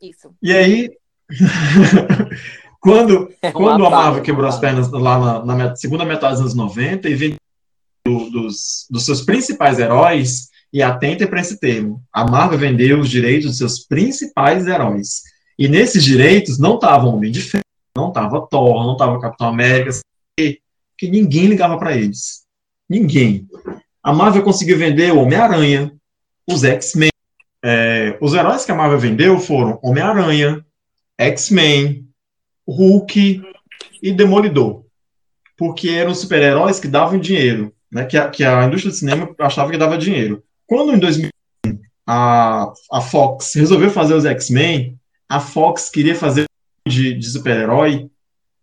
Isso. E aí, quando, é quando a Marvel quebrou as pernas lá na, na, segunda metade dos anos 90 e vendeu do, dos, dos seus principais heróis, e atente para esse termo, a Marvel vendeu os direitos dos seus principais heróis. E nesses direitos não estava Homem de Ferro, não estava Thor, não estava Capitão América, que ninguém ligava para eles. Ninguém. A Marvel conseguiu vender o Homem-Aranha, os X-Men, é, os heróis que a Marvel vendeu foram Homem-Aranha, X-Men, Hulk e Demolidor. Porque eram super-heróis que davam dinheiro, né? Que a, que a indústria do cinema achava que dava dinheiro. Quando em 2001 a, a Fox resolveu fazer os X-Men, a Fox queria fazer de, de super-herói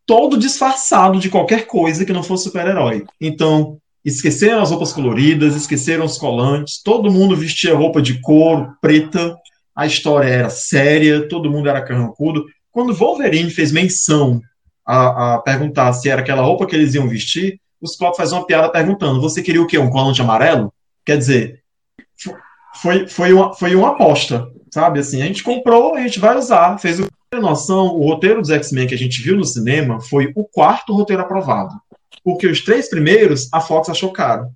todo disfarçado de qualquer coisa que não fosse super-herói. Então, Esqueceram as roupas coloridas, esqueceram os colantes, todo mundo vestia roupa de couro, preta, a história era séria, todo mundo era carrancudo. Quando Wolverine fez menção a, a perguntar se era aquela roupa que eles iam vestir, os Scott faz uma piada perguntando: você queria o quê? Um colante amarelo? Quer dizer, foi, foi, uma, foi uma aposta, sabe? Assim, a gente comprou, a gente vai usar. Fez o noção, o roteiro dos X-Men que a gente viu no cinema foi o quarto roteiro aprovado porque os três primeiros a Fox achou caro.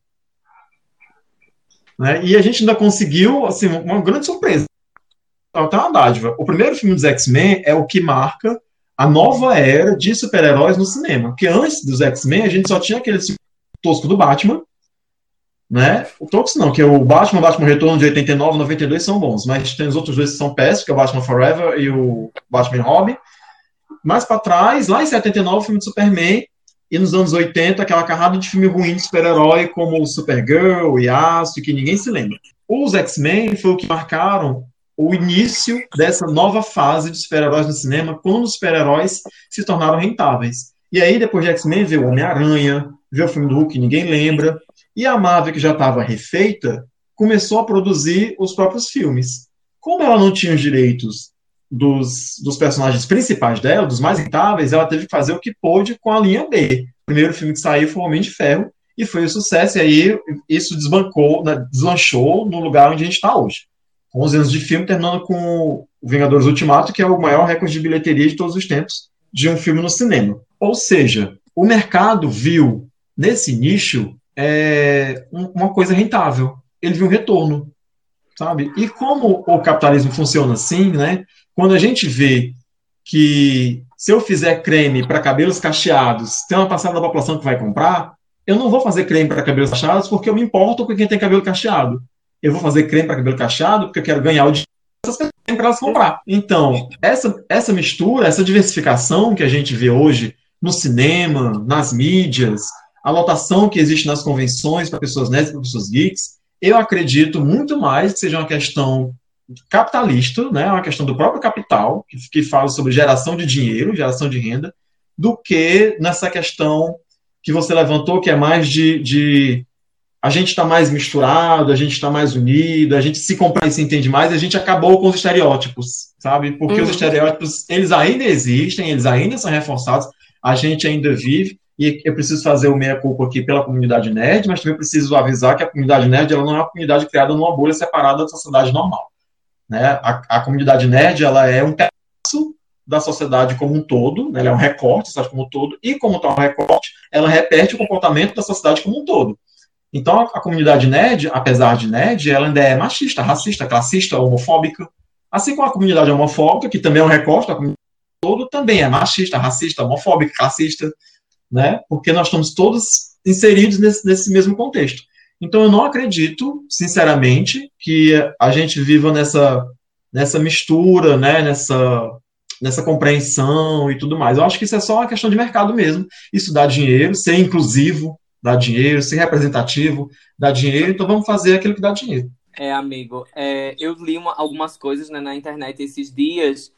Né? E a gente ainda conseguiu assim, uma grande surpresa. Até uma dádiva. O primeiro filme dos X-Men é o que marca a nova era de super-heróis no cinema. Porque antes dos X-Men, a gente só tinha aquele tosco do Batman, né? O Tosco não, que é o Batman, Batman Retorno de 89 92 são bons, mas tem os outros dois que são péssimos, que é o Batman Forever e o Batman Robin. Mais para trás, lá em 79, o filme de Superman, e nos anos 80, aquela carrada de filme ruim de super-herói, como o Supergirl, e Yasuo, que ninguém se lembra. Os X-Men foi o que marcaram o início dessa nova fase de super-heróis no cinema, quando os super-heróis se tornaram rentáveis. E aí, depois de X-Men, veio Homem-Aranha, veio o filme do Hulk, ninguém lembra, e a Marvel, que já estava refeita, começou a produzir os próprios filmes. Como ela não tinha os direitos dos, dos personagens principais dela, dos mais rentáveis, ela teve que fazer o que pôde com a linha B. O primeiro filme que saiu foi o Homem de Ferro, e foi um sucesso, e aí isso desbancou, né, deslanchou no lugar onde a gente está hoje. 11 anos de filme, terminando com o Vingadores Ultimato, que é o maior recorde de bilheteria de todos os tempos de um filme no cinema. Ou seja, o mercado viu nesse nicho é, uma coisa rentável. Ele viu um retorno, sabe? E como o capitalismo funciona assim, né? Quando a gente vê que se eu fizer creme para cabelos cacheados, tem uma parcela da população que vai comprar, eu não vou fazer creme para cabelos cacheados porque eu me importo com quem tem cabelo cacheado. Eu vou fazer creme para cabelo cacheado porque eu quero ganhar o dinheiro para elas comprar. Então, essa, essa mistura, essa diversificação que a gente vê hoje no cinema, nas mídias, a lotação que existe nas convenções para pessoas nerds, para pessoas geeks, eu acredito muito mais que seja uma questão capitalista, né, uma questão do próprio capital, que, que fala sobre geração de dinheiro, geração de renda, do que nessa questão que você levantou, que é mais de, de a gente está mais misturado, a gente está mais unido, a gente se compra e se entende mais, e a gente acabou com os estereótipos, sabe? Porque uhum. os estereótipos, eles ainda existem, eles ainda são reforçados, a gente ainda vive, e eu preciso fazer o meia-culpa aqui pela comunidade nerd, mas também preciso avisar que a comunidade nerd ela não é uma comunidade criada numa bolha separada da sociedade normal. Né? A, a comunidade nerd ela é um pedaço da sociedade como um todo, né? ela é um recorte da sociedade como um todo, e como tal recorte, ela repete o comportamento da sociedade como um todo. Então, a, a, comunidade nerd, apesar de nerd, ela ainda é machista, racista, classista, homofóbica. Assim como a comunidade homofóbica, que também é um recorte da comunidade todo, também é machista, racista, homofóbica, classista, né? Porque nós estamos todos inseridos nesse, nesse mesmo contexto. Então, eu não acredito, sinceramente, que a gente viva nessa, nessa mistura, né? Nessa, nessa compreensão e tudo mais. Eu acho que isso é só uma questão de mercado mesmo. Isso dá dinheiro, ser inclusivo, dá dinheiro, ser representativo, dá dinheiro, então vamos fazer aquilo que dá dinheiro. É, amigo, é, eu li uma, algumas coisas né, na internet esses dias,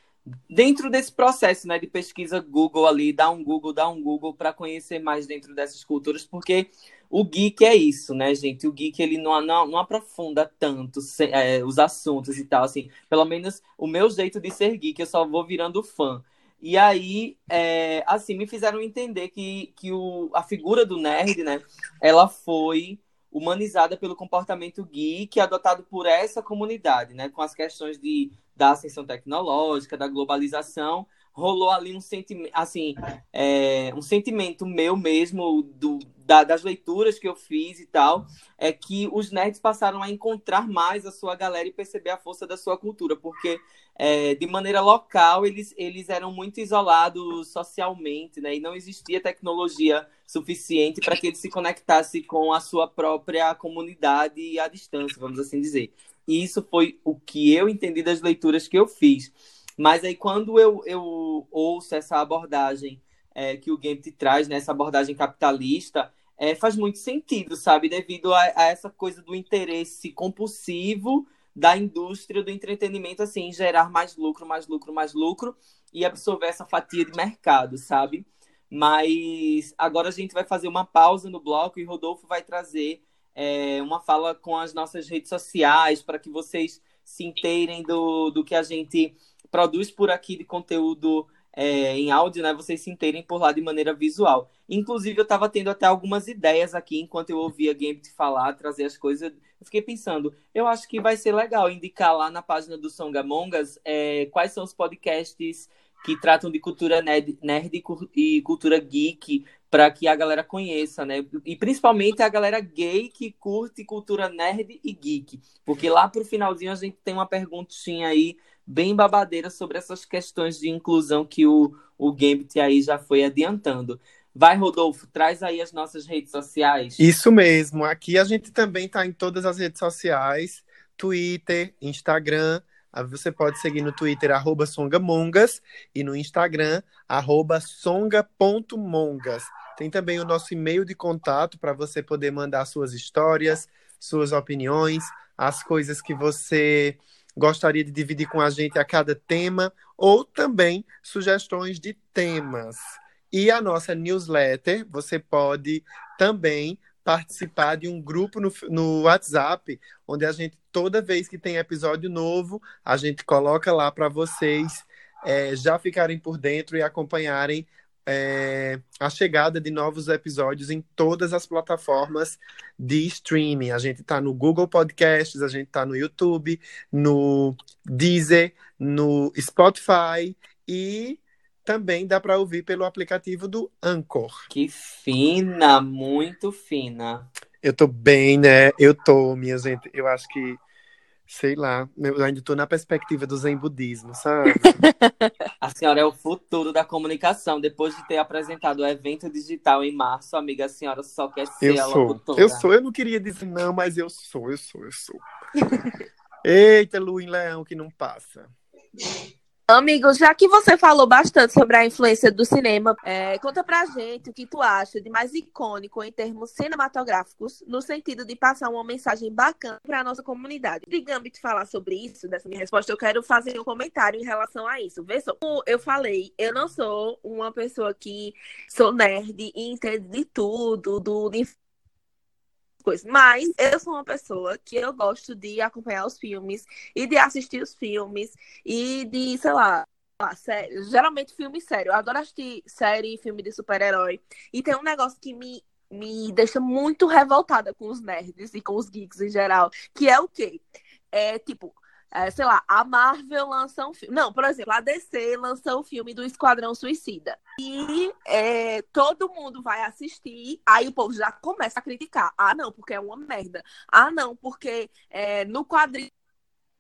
dentro desse processo né, de pesquisa Google ali, dá um Google, dá um Google para conhecer mais dentro dessas culturas, porque o geek é isso, né, gente? O geek ele não, não, não aprofunda tanto é, os assuntos e tal, assim. Pelo menos o meu jeito de ser geek, eu só vou virando fã. E aí, é, assim, me fizeram entender que, que o, a figura do nerd, né, ela foi humanizada pelo comportamento geek adotado por essa comunidade, né, com as questões de, da ascensão tecnológica, da globalização, rolou ali um sentimento, assim, é, um sentimento meu mesmo do, da, das leituras que eu fiz e tal, é que os nerds passaram a encontrar mais a sua galera e perceber a força da sua cultura, porque é, de maneira local eles, eles eram muito isolados socialmente, né? E não existia tecnologia suficiente para que eles se conectassem com a sua própria comunidade à distância, vamos assim dizer. E isso foi o que eu entendi das leituras que eu fiz. Mas aí quando eu, eu ouço essa abordagem é, que o Gambit traz, né, essa abordagem capitalista, é, faz muito sentido, sabe? Devido a, a, essa coisa do interesse compulsivo da indústria do entretenimento, assim, gerar mais lucro, mais lucro, mais lucro e absorver essa fatia de mercado, sabe? Mas agora a gente vai fazer uma pausa no bloco e Rodolfo vai trazer é, uma fala com as nossas redes sociais para que vocês se inteirem do, do que a gente produz por aqui de conteúdo é, em áudio, né, vocês se inteirem por lá de maneira visual. Inclusive, eu estava tendo até algumas ideias aqui enquanto eu ouvia Gambit falar, trazer as coisas. Eu fiquei pensando, eu acho que vai ser legal indicar lá na página do Songamongas é, quais são os podcasts que tratam de cultura nerd, nerd e cultura geek para que a galera conheça, né? E principalmente a galera gay que curte cultura nerd e geek, porque lá pro finalzinho a gente tem uma perguntinha aí bem babadeira sobre essas questões de inclusão que o, o Gambit aí já foi adiantando. Vai, Rodolfo, traz aí as nossas redes sociais. Isso mesmo. Aqui a gente também está em todas as redes sociais: Twitter, Instagram. Ah, você pode seguir no Twitter, arroba songamongas, e no Instagram, arroba songa.mongas. Tem também o nosso e-mail de contato para você poder mandar suas histórias, suas opiniões, as coisas que você gostaria de dividir com a gente a cada tema, ou também sugestões de temas. E a nossa newsletter, você pode também participar de um grupo no, no WhatsApp, onde a gente, toda vez que tem episódio novo, a gente coloca lá para vocês é, já ficarem por dentro e acompanharem é, a chegada de novos episódios em todas as plataformas de streaming. A gente está no Google Podcasts, a gente está no YouTube, no Deezer, no Spotify e também dá para ouvir pelo aplicativo do Anchor. Que fina, muito fina. Eu tô bem, né? Eu tô, minha gente. Eu acho que sei lá, eu ainda estou na perspectiva do zen budismo, sabe? A senhora é o futuro da comunicação. Depois de ter apresentado o evento digital em março, amiga, a senhora só quer ser eu a sou. locutora. Eu sou, eu não queria dizer não, mas eu sou, eu sou, eu sou. Eita, Lu em Leão que não passa. Amigo, já que você falou bastante sobre a influência do cinema, é, conta pra gente o que tu acha de mais icônico em termos cinematográficos, no sentido de passar uma mensagem bacana pra nossa comunidade. De Gambit falar sobre isso, dessa minha resposta, eu quero fazer um comentário em relação a isso. Vê só, como eu falei, eu não sou uma pessoa que sou nerd e entende de tudo, do, de coisas. Mas eu sou uma pessoa que eu gosto de acompanhar os filmes e de assistir os filmes e de, sei lá, sério, geralmente filme sério. Eu adoro assistir série e filme de super-herói. E tem um negócio que me, me deixa muito revoltada com os nerds e com os geeks em geral, que é o quê? É tipo, é, sei lá, a Marvel lança um filme. Não, por exemplo, a DC lança o um filme do Esquadrão Suicida. E é, todo mundo vai assistir, aí o povo já começa a criticar. Ah, não, porque é uma merda. Ah, não, porque é, no quadrinho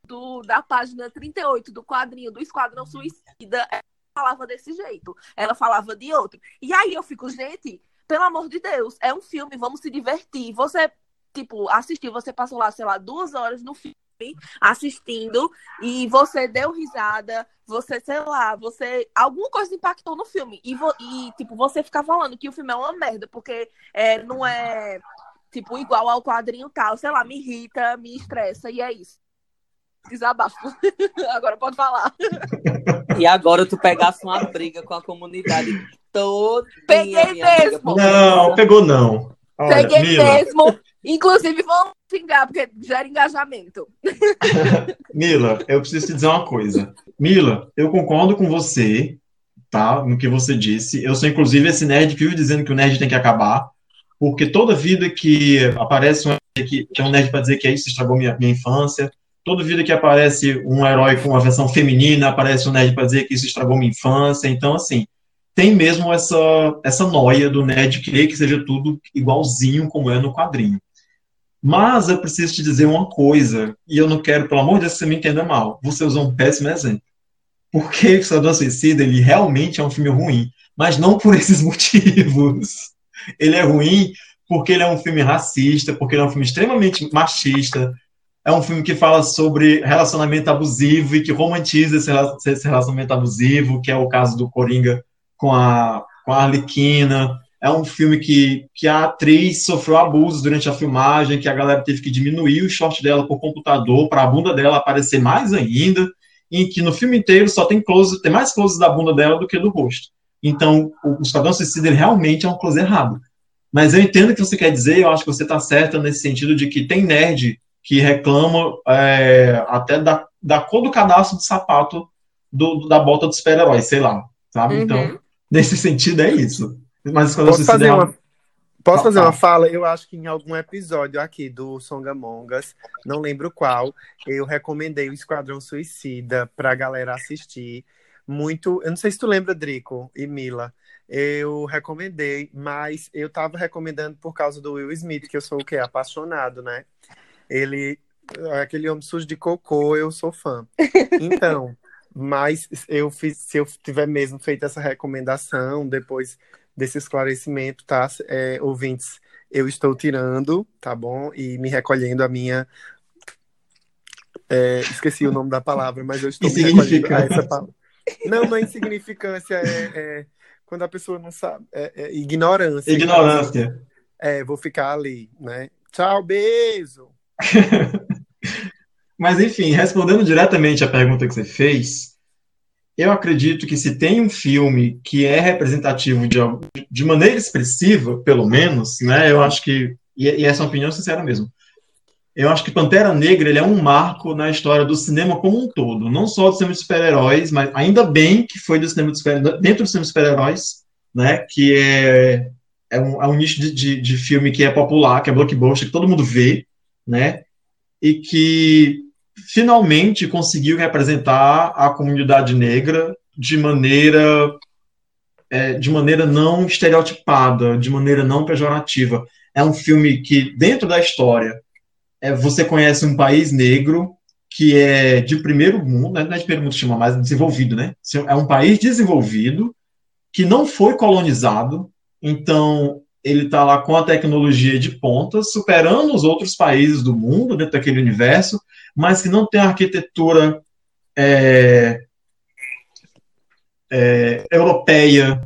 do, da página 38 do quadrinho do Esquadrão Suicida, ela falava desse jeito. Ela falava de outro. E aí eu fico, gente, pelo amor de Deus, é um filme, vamos se divertir. Você, tipo, assistiu, você passou lá, sei lá, duas horas no filme assistindo e você deu risada, você, sei lá, você. Alguma coisa impactou no filme. E, vo, e tipo, você ficar falando que o filme é uma merda, porque é, não é, tipo, igual ao quadrinho tal, sei lá, me irrita, me estressa, e é isso. Desabafo. agora pode falar. E agora tu pegasse uma briga com a comunidade toda. Peguei mesmo. Não, pegou não. Olha, Peguei Mila. mesmo. Inclusive, vamos xingar, porque gera engajamento. Mila, eu preciso te dizer uma coisa. Mila, eu concordo com você, tá? No que você disse. Eu sou, inclusive, esse nerd que vive dizendo que o nerd tem que acabar. Porque toda vida que aparece um que, que é um nerd para dizer que é isso estragou minha, minha infância, toda vida que aparece um herói com uma versão feminina, aparece um nerd para dizer que isso estragou minha infância. Então, assim, tem mesmo essa, essa noia do nerd querer que seja tudo igualzinho como é no quadrinho. Mas eu preciso te dizer uma coisa, e eu não quero, pelo amor de Deus, que você me entenda mal. Você usou um péssimo exemplo. Porque Esquadrão Suicida, ele realmente é um filme ruim, mas não por esses motivos. Ele é ruim porque ele é um filme racista, porque ele é um filme extremamente machista, é um filme que fala sobre relacionamento abusivo e que romantiza esse relacionamento abusivo, que é o caso do Coringa com a, com a Arlequina, é um filme que, que a atriz sofreu abusos durante a filmagem, que a galera teve que diminuir o short dela por computador para a bunda dela aparecer mais ainda, em que no filme inteiro só tem close, tem mais close da bunda dela do que do rosto. Então, o Esquadrão Suicida realmente é um close errado. Mas eu entendo o que você quer dizer, eu acho que você está certa nesse sentido de que tem nerd que reclama é, até da, da cor do cadastro do sapato do, da bota do super-herói, sei lá, sabe? Então, uhum. Então, nesse sentido é isso. Mas quando posso fazer uma, posso fazer uma fala? Eu acho que em algum episódio aqui do Songamongas, não lembro qual, eu recomendei o Esquadrão Suicida pra galera assistir. Muito. Eu não sei se tu lembra, Drico e Mila. Eu recomendei, mas eu tava recomendando por causa do Will Smith, que eu sou o quê? Apaixonado, né? Ele. Aquele homem sujo de cocô, eu sou fã. Então. Mas eu fiz, se eu tiver mesmo feito essa recomendação, depois desse esclarecimento, tá? É, ouvintes, eu estou tirando, tá bom? E me recolhendo a minha. É, esqueci o nome da palavra, mas eu estou me recolhendo a essa palavra. Não, não é insignificância, é, é quando a pessoa não sabe. É, é ignorância. Ignorância. Então, é, vou ficar ali, né? Tchau, beijo! Mas, enfim, respondendo diretamente à pergunta que você fez, eu acredito que se tem um filme que é representativo de, de maneira expressiva, pelo menos, né? Eu acho que e, essa é uma opinião sincera mesmo. Eu acho que Pantera Negra ele é um marco na história do cinema como um todo, não só do cinema de super-heróis, mas ainda bem que foi do cinema de super dentro do cinema de super-heróis, né? Que é, é, um, é um nicho de, de, de filme que é popular, que é blockbuster, que todo mundo vê, né? E que finalmente conseguiu representar a comunidade negra de maneira é, de maneira não estereotipada, de maneira não pejorativa. É um filme que dentro da história é, você conhece um país negro que é de primeiro mundo, né, não é de primeiro mundo chama mais desenvolvido, né? É um país desenvolvido que não foi colonizado, então ele está lá com a tecnologia de ponta, superando os outros países do mundo dentro daquele universo, mas que não tem arquitetura é, é, europeia,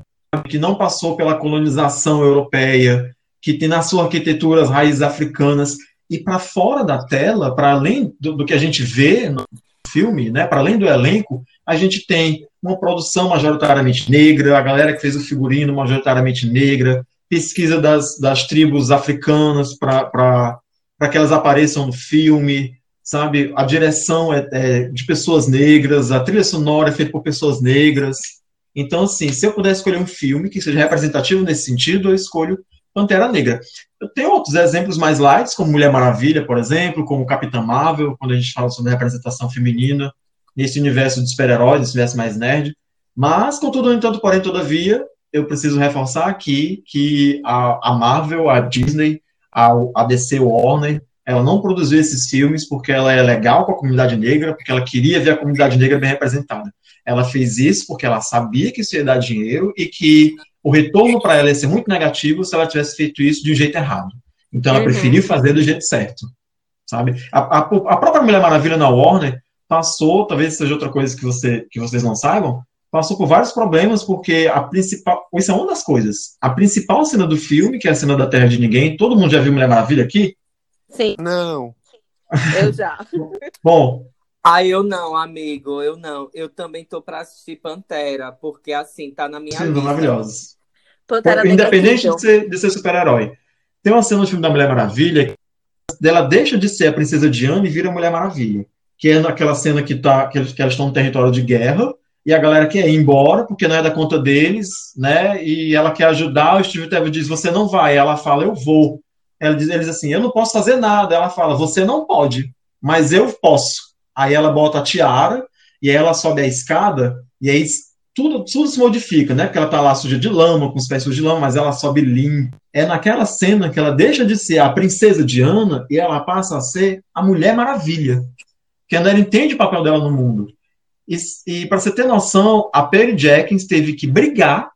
que não passou pela colonização europeia, que tem na sua arquitetura as raízes africanas, e para fora da tela, para além do, do, que a gente vê no filme, né, para além do elenco, a gente tem uma produção majoritariamente negra, a galera que fez o figurino majoritariamente negra, pesquisa das, das tribos africanas para que elas apareçam no filme, sabe? A direção é, é, de pessoas negras, a trilha sonora é feita por pessoas negras. Então, assim, se eu pudesse escolher um filme que seja representativo nesse sentido, eu escolho Pantera Negra. Eu tenho outros exemplos mais light, como Mulher Maravilha, por exemplo, como Capitã Marvel, quando a gente fala sobre representação feminina, nesse universo de super-heróis, esse universo mais nerd. Mas, contudo, no entanto, porém, todavia, eu preciso reforçar aqui que a, a Marvel, a Disney, a, a DC Warner, ela não produziu esses filmes porque ela é legal com a comunidade negra, porque ela queria ver a comunidade negra bem representada. Ela fez isso porque ela sabia que isso ia dar dinheiro e que o retorno para ela ia ser muito negativo se ela tivesse feito isso de um jeito errado. Então ela uhum. preferiu fazer do jeito certo, sabe? A, a, a, própria Mulher Maravilha na Warner passou, talvez seja outra coisa que, você, que vocês não saibam, passou por vários problemas porque a principal, isso é uma das coisas. A principal cena do filme, que é a cena da Terra de Ninguém, todo mundo já viu Mulher Maravilha aqui? Sim. Não. Eu já. Bom, ah, eu não, amigo, eu não. Eu também tô pra assistir Pantera, porque assim, tá na minha Sim, lista. maravilhosos. Pantera Independente Negra de ser, de ser super-herói. Tem uma cena no filme da Mulher Maravilha ela deixa de ser a princesa Diana e vira Mulher Maravilha. Que é naquela cena que, tá, que, eles, que elas estão no território de guerra e a galera quer ir embora porque não é da conta deles, né? E ela quer ajudar. O Steve Trevor diz: Você não vai. Ela fala: Eu vou. Ela diz, ele diz assim: Eu não posso fazer nada. Ela fala: Você não pode, mas eu posso. Aí ela bota a tiara, e aí ela sobe a escada, e aí tudo, tudo se modifica, né? Porque ela tá lá suja de lama, com os pés sujos de lama, mas ela sobe limpa. É naquela cena que ela deixa de ser a princesa Diana e ela passa a ser a Mulher Maravilha. Que ela entende o papel dela no mundo. E, e para você ter noção, a Perry Jenkins teve que brigar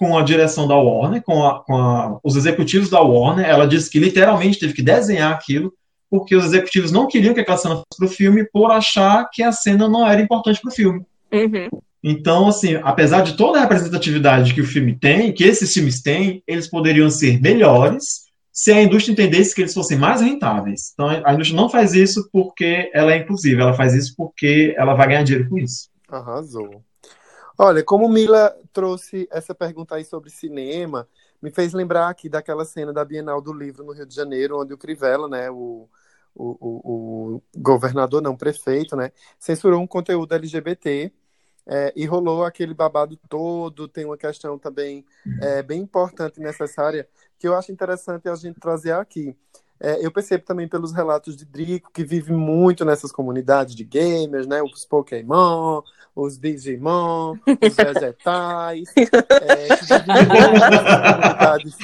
com a direção da Warner, com, a, com a, os executivos da Warner. Ela disse que literalmente teve que desenhar aquilo porque os executivos não queriam que aquela cena fosse para o filme por achar que a cena não era importante para o filme. Uhum. Então, assim, apesar de toda a representatividade que o filme tem, que esses filmes têm, eles poderiam ser melhores se a indústria entendesse que eles fossem mais rentáveis. Então, a indústria não faz isso porque ela é inclusiva, ela faz isso porque ela vai ganhar dinheiro com isso. Arrasou. Olha, como Mila trouxe essa pergunta aí sobre cinema, me fez lembrar aqui daquela cena da Bienal do Livro no Rio de Janeiro, onde o Crivella, né, o, o, o, o governador, não, prefeito, né, censurou um conteúdo LGBT é, e rolou aquele babado todo. Tem uma questão também é, bem importante e necessária que eu acho interessante a gente trazer aqui. É, eu percebo também pelos relatos de Drico, que vive muito nessas comunidades de gamers, né? Os Pokémon, os Digimon, os vegetais, é, que vivem nessas comunidades,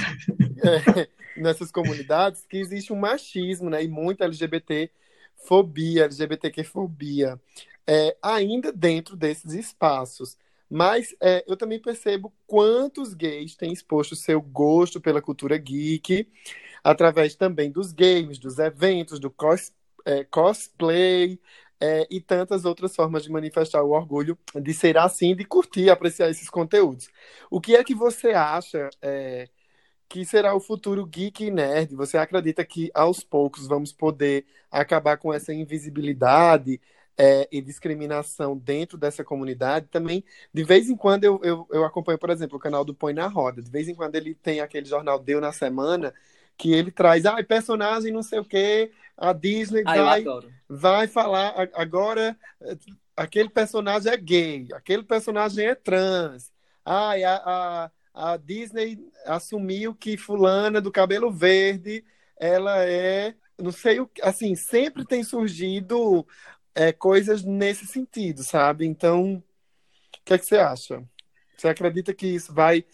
é, nessas comunidades que existe um machismo, né? E muita LGBT fobia, LGBTQ-fobia, é, ainda dentro desses espaços. Mas é, eu também percebo quantos gays têm exposto seu gosto pela cultura geek através também dos games, dos eventos, do cos, é, cosplay é, e tantas outras formas de manifestar o orgulho de ser assim, de curtir, apreciar esses conteúdos. O que é que você acha é, que será o futuro geek e nerd? Você acredita que aos poucos vamos poder acabar com essa invisibilidade? É, e discriminação dentro dessa comunidade também. De vez em quando eu, eu, eu, acompanho, por exemplo, o canal do Põe na Roda. De vez em quando ele tem aquele jornal Deu na Semana, que ele traz, ah, personagem não sei o que, a Disney ah, vai, vai falar agora aquele personagem é gay, aquele personagem é trans. Ah, a, a, a Disney assumiu que fulana do cabelo verde, ela é, não sei o assim, sempre tem surgido é, coisas nesse sentido, sabe? Então, o que, é que você acha? Você acredita que isso vai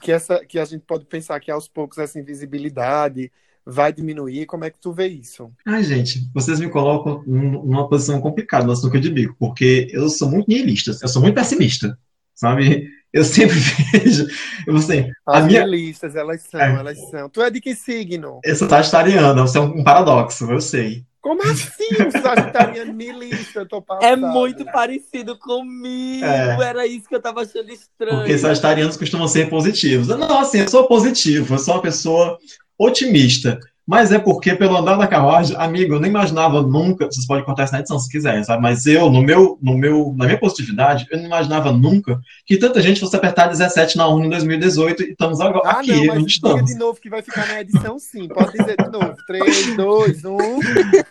que essa que a gente pode pensar que aos poucos essa invisibilidade vai diminuir? Como é que tu vê isso? Ai, gente, vocês me colocam numa posição complicada no açúcar de bico, porque eu sou muito nihilista, eu sou muito pessimista, sabe? Eu sempre vejo. Eu, assim, As minha... nihilistas, elas são, é. elas são. Tu é de que signo? Eu sou sagitariana, isso é um paradoxo, eu sei. Como assim? O Sagitariano milista, eu tô passada. É muito parecido comigo. É. Era isso que eu tava achando estranho. Porque sagitarianos costumam ser positivos. Não, assim, eu sou positivo, eu sou uma pessoa otimista. Mas é porque, pelo andar da carruagem, amigo, eu nem imaginava nunca. Vocês podem contar isso na edição se quiserem, sabe? Mas eu, no meu, no meu, na minha positividade, eu não imaginava nunca que tanta gente fosse apertar 17 na urna em 2018 e estamos agora Ah, aqui, não, mas diga estamos. de novo que vai ficar na edição, sim. Pode dizer de novo. 3, 2, 1.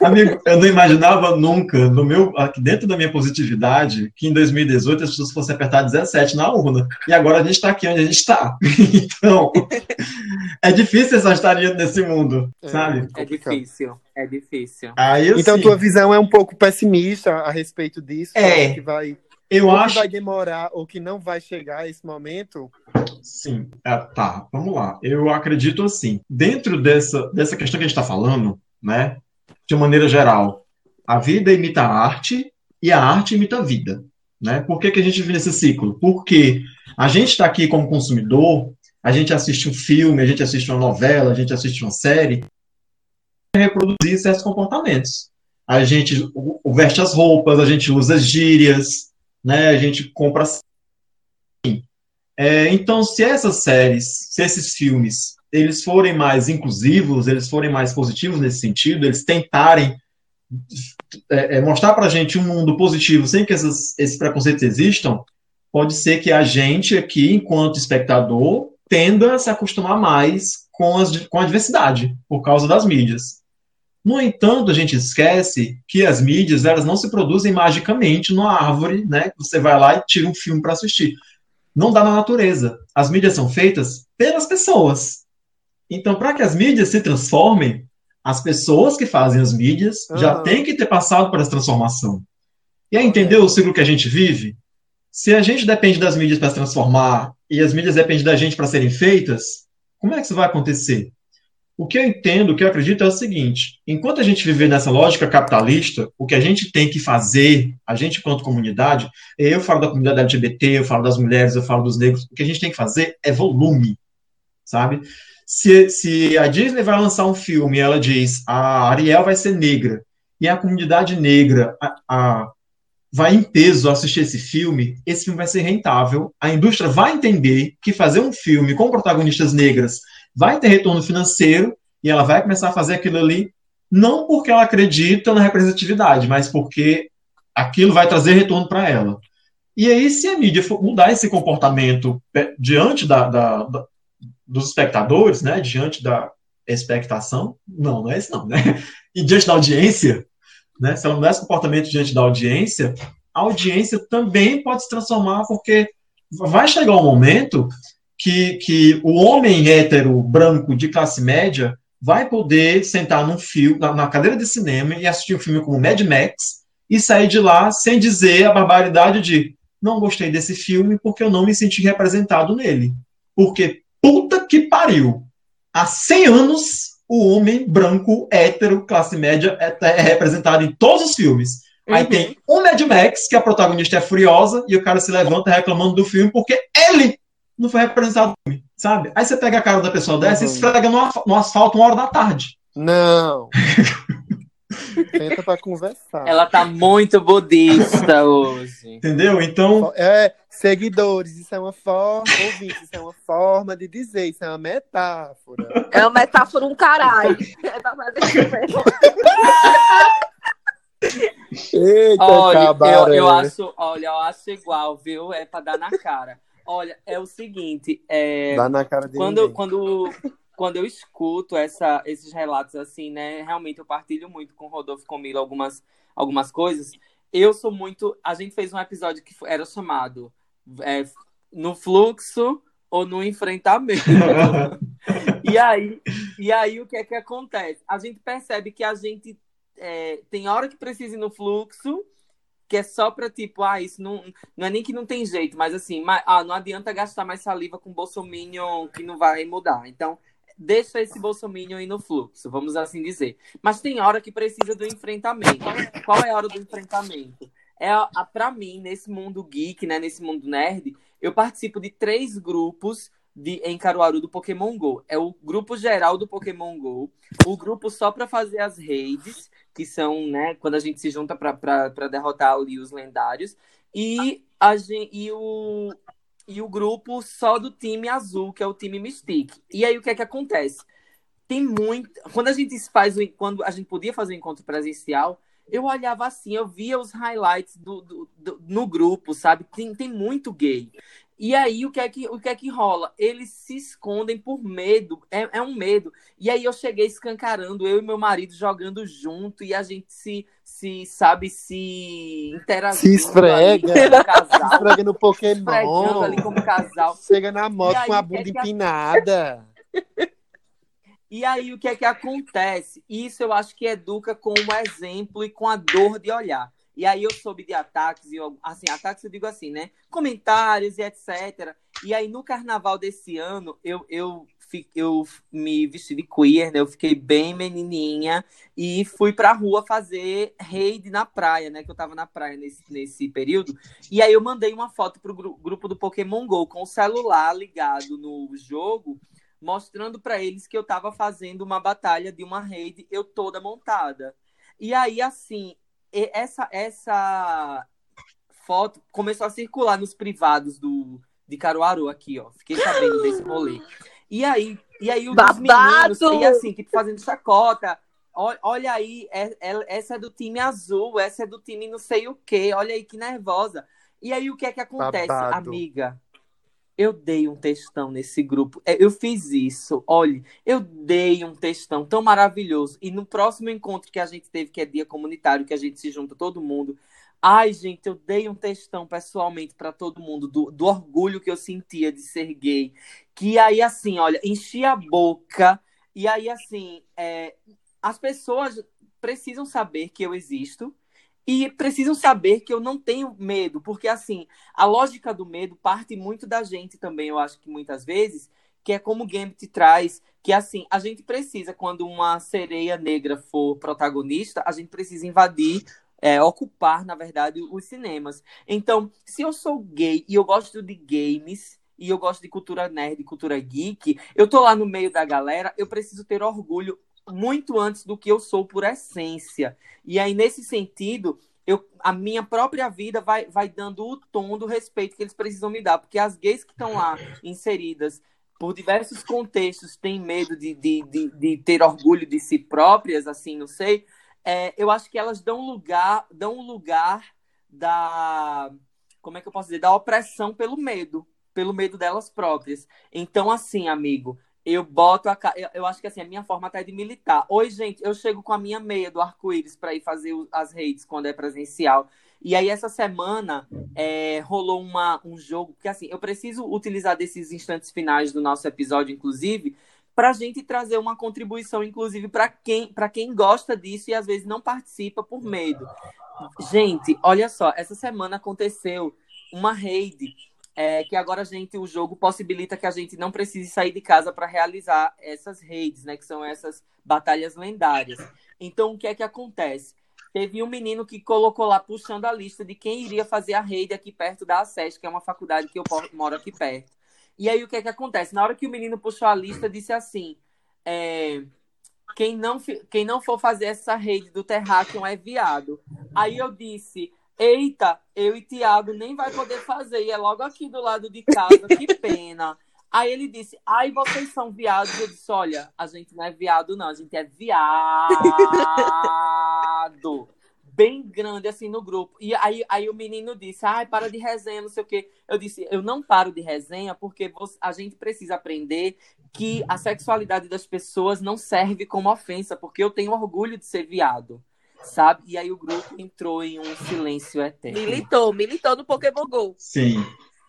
Amigo, eu não imaginava nunca, no meu, aqui dentro da minha positividade, que em 2018 as pessoas fossem apertar 17 na urna. E agora a gente está aqui onde a gente está. Então, é difícil essa estaria nesse mundo, sabe? É difícil, é difícil. Aí, Então, assim, tua visão é um pouco pessimista a respeito disso? É. Que vai, eu ou que acho vai demorar ou que não vai chegar a esse momento? Sim, é, tá, vamos lá. Eu acredito assim, dentro dessa, dessa questão que a gente está falando, né, de maneira geral, a vida imita a arte e a arte imita a vida, né? Por que, que a gente vive nesse ciclo? Porque a gente está aqui como consumidor, a gente assiste um filme, a gente assiste uma novela, a gente assiste uma série, reproduzir certos comportamentos. A gente veste as roupas, a gente usa gírias, né? A gente compra é, então, se essas séries, se esses filmes, eles forem mais inclusivos, eles forem mais positivos nesse sentido, eles tentarem é, é, mostrar para a gente um mundo positivo sem que essas, esses preconceitos existam, pode ser que a gente aqui, enquanto espectador, tenda a se acostumar mais com, as, com a diversidade, por causa das mídias. No entanto, a gente esquece que as mídias elas não se produzem magicamente numa árvore, né? Você vai lá e tira um filme para assistir não dá na natureza. As mídias são feitas pelas pessoas. Então, para que as mídias se transformem, as pessoas que fazem as mídias já Aham. têm que ter passado por essa transformação. E aí, entendeu o ciclo que a gente vive? Se a gente depende das mídias para se transformar e as mídias dependem da gente para serem feitas, como é que isso vai acontecer? O que eu entendo, o que eu acredito é o seguinte: enquanto a gente viver nessa lógica capitalista, o que a gente tem que fazer, a gente enquanto comunidade, eu falo da comunidade LGBT, eu falo das mulheres, eu falo dos negros, o que a gente tem que fazer é volume, sabe? Se, se a Disney vai lançar um filme e ela diz a Ariel vai ser negra, e a comunidade negra a, a- vai em peso assistir esse filme, esse filme vai ser rentável, a indústria vai entender que fazer um filme com protagonistas negras vai ter retorno financeiro, e ela vai começar a fazer aquilo ali, não porque ela acredita na representatividade, mas porque aquilo vai trazer retorno para ela. E aí, se a mídia for mudar esse comportamento pe- diante da, da- da- dos espectadores, né, diante da expectação, não, não é isso não, né? E diante da audiência, né, se ela mudar esse comportamento diante da audiência, a audiência também pode se transformar, porque vai chegar um momento que, que o homem hétero, branco, de classe média, vai poder sentar num filme, na, na cadeira de cinema e assistir um filme como Mad Max e sair de lá sem dizer a barbaridade de não gostei desse filme porque eu não me senti representado nele. Porque puta que pariu! Há 100 anos o homem branco, hétero, classe média é, é representado em todos os filmes. Aí Uhum. tem um Mad Max, que a protagonista é furiosa, e o cara se levanta reclamando do filme porque ele não foi representado no filme, sabe? Aí você pega a cara da pessoa dessa e Uhum. esfrega no, no asfalto uma hora da tarde. Não. Tenta pra conversar. Ela tá muito budista hoje. Entendeu? Então, É, seguidores, isso é uma forma, ouvintes, isso é uma forma de dizer, isso é uma metáfora. É uma metáfora um caralho. É pra fazer. Eita, Olha, eu, eu acho, olha, eu acho igual, viu? É pra dar na cara. Olha, é o seguinte, é, Dá na cara de quando, ninguém. quando, quando eu escuto essa, esses relatos assim, né? Realmente eu partilho muito com o Rodolfo e com o Mila algumas, algumas coisas. Eu sou muito. A gente fez um episódio que era chamado é, No Fluxo ou no Enfrentamento. e, aí, e aí o que é que acontece? A gente percebe que a gente é, tem hora que precisa ir no fluxo, que é só pra tipo, ah, isso não, não é nem que não tem jeito, mas assim, mas, ah, não adianta gastar mais saliva com Bolsominion que não vai mudar. Então, deixa esse Bolsominion aí no fluxo, vamos assim dizer. Mas tem hora que precisa do enfrentamento. Qual é a hora do enfrentamento? É a, mim, nesse mundo geek, né, nesse mundo nerd, eu participo de três grupos de, em Caruaru do Pokémon GO. É o grupo geral do Pokémon GO, o grupo só para fazer as raids, que são, né, quando a gente se junta para derrotar ali os lendários, e, a gente, e, o, e o grupo só do time azul, que é o time Mystic. E aí o que é que acontece? Tem muito. Quando a gente faz quando a gente podia fazer o encontro presencial, eu olhava assim, eu via os highlights do, do, do, no grupo, sabe? Tem, tem muito gay. E aí, o que é que, o que, é que rola? Eles se escondem por medo, é, é um medo. E aí eu cheguei escancarando, eu e meu marido jogando junto, e a gente se, se sabe, se interagindo. Se esfrega. Ali, casal, se esfrega no Pokémon. Ali como casal. Chega na moto aí, com a bunda é empinada. E aí, o que é que acontece? Isso eu acho que educa com o exemplo e com a dor de olhar. E aí eu soube de ataques, e eu, assim, ataques eu digo assim, né? Comentários e etc. E aí no carnaval desse ano, eu, eu, eu me vesti de queer, né? Eu fiquei bem menininha e fui pra rua fazer raid na praia, né? Que eu tava na praia nesse, nesse período. E aí eu mandei uma foto pro grupo do Pokémon GO com o celular ligado no jogo, mostrando para eles que eu tava fazendo uma batalha de uma raid, eu toda montada. E aí, assim, essa, essa foto começou a circular nos privados do, de Caruaru aqui, ó. Fiquei sabendo desse rolê. E aí, e aí os meninos, e assim, tipo, fazendo chacota. Olha aí, é, é, essa é do time azul, essa é do time não sei o quê. Olha aí que nervosa. E aí o que é que acontece, Babado. amiga? Eu dei um textão nesse grupo. É, eu fiz isso. Olha, eu dei um textão tão maravilhoso. E no próximo encontro que a gente teve, que é dia comunitário, que a gente se junta todo mundo. Ai, gente, eu dei um textão pessoalmente para todo mundo do, do orgulho que eu sentia de ser gay. Que aí, assim, olha, enchi a boca. E aí, assim, é, as pessoas precisam saber que eu existo e precisam saber que eu não tenho medo, porque assim, a lógica do medo parte muito da gente também, eu acho que muitas vezes, que é como o Gambit traz, que assim, a gente precisa, quando uma sereia negra for protagonista, a gente precisa invadir, é, ocupar, na verdade, os cinemas. Então, se eu sou gay e eu gosto de games, e eu gosto de cultura nerd, cultura geek, eu tô lá no meio da galera, eu preciso ter orgulho muito antes do que eu sou por essência. E aí, nesse sentido, eu, a minha própria vida vai, vai dando o tom do respeito que eles precisam me dar. Porque as gays que estão lá inseridas por diversos contextos têm medo de, de, de, de ter orgulho de si próprias, assim, não sei. É, eu acho que elas dão lugar, dão lugar da. Como é que eu posso dizer? Da opressão pelo medo. Pelo medo delas próprias. Então, assim, amigo, eu boto a eu, eu acho que assim, a minha forma até de militar. Oi, gente, eu chego com a minha meia do arco-íris para ir fazer as redes quando é presencial. E aí, essa semana, é, rolou uma, um jogo, porque assim, eu preciso utilizar desses instantes finais do nosso episódio, inclusive, para a gente trazer uma contribuição, inclusive, para quem, quem gosta disso e às vezes não participa por medo. Gente, olha só, essa semana aconteceu uma rede é, que agora a gente, o jogo possibilita que a gente não precise sair de casa para realizar essas redes, né? Que são essas batalhas lendárias. Então, o que é que acontece? Teve um menino que colocou lá puxando a lista de quem iria fazer a rede aqui perto da ACES, que é uma faculdade que eu moro aqui perto. E aí o que é que acontece? Na hora que o menino puxou a lista, disse assim: é, quem, não, quem não for fazer essa rede do Terráqueo é viado. Aí eu disse: Eita, eu e Tiago nem vai poder fazer, e é logo aqui do lado de casa, que pena. Aí ele disse, ai, vocês são viados. Eu disse, olha, a gente não é viado, não, a gente é viado. Bem grande, assim, no grupo. E aí, aí o menino disse, ai, para de resenha, não sei o quê. Eu disse, eu não paro de resenha porque a gente precisa aprender que a sexualidade das pessoas não serve como ofensa, porque eu tenho orgulho de ser viado sabe? E aí o grupo entrou em um silêncio eterno. Militou, militou no Pokémon GO. Sim.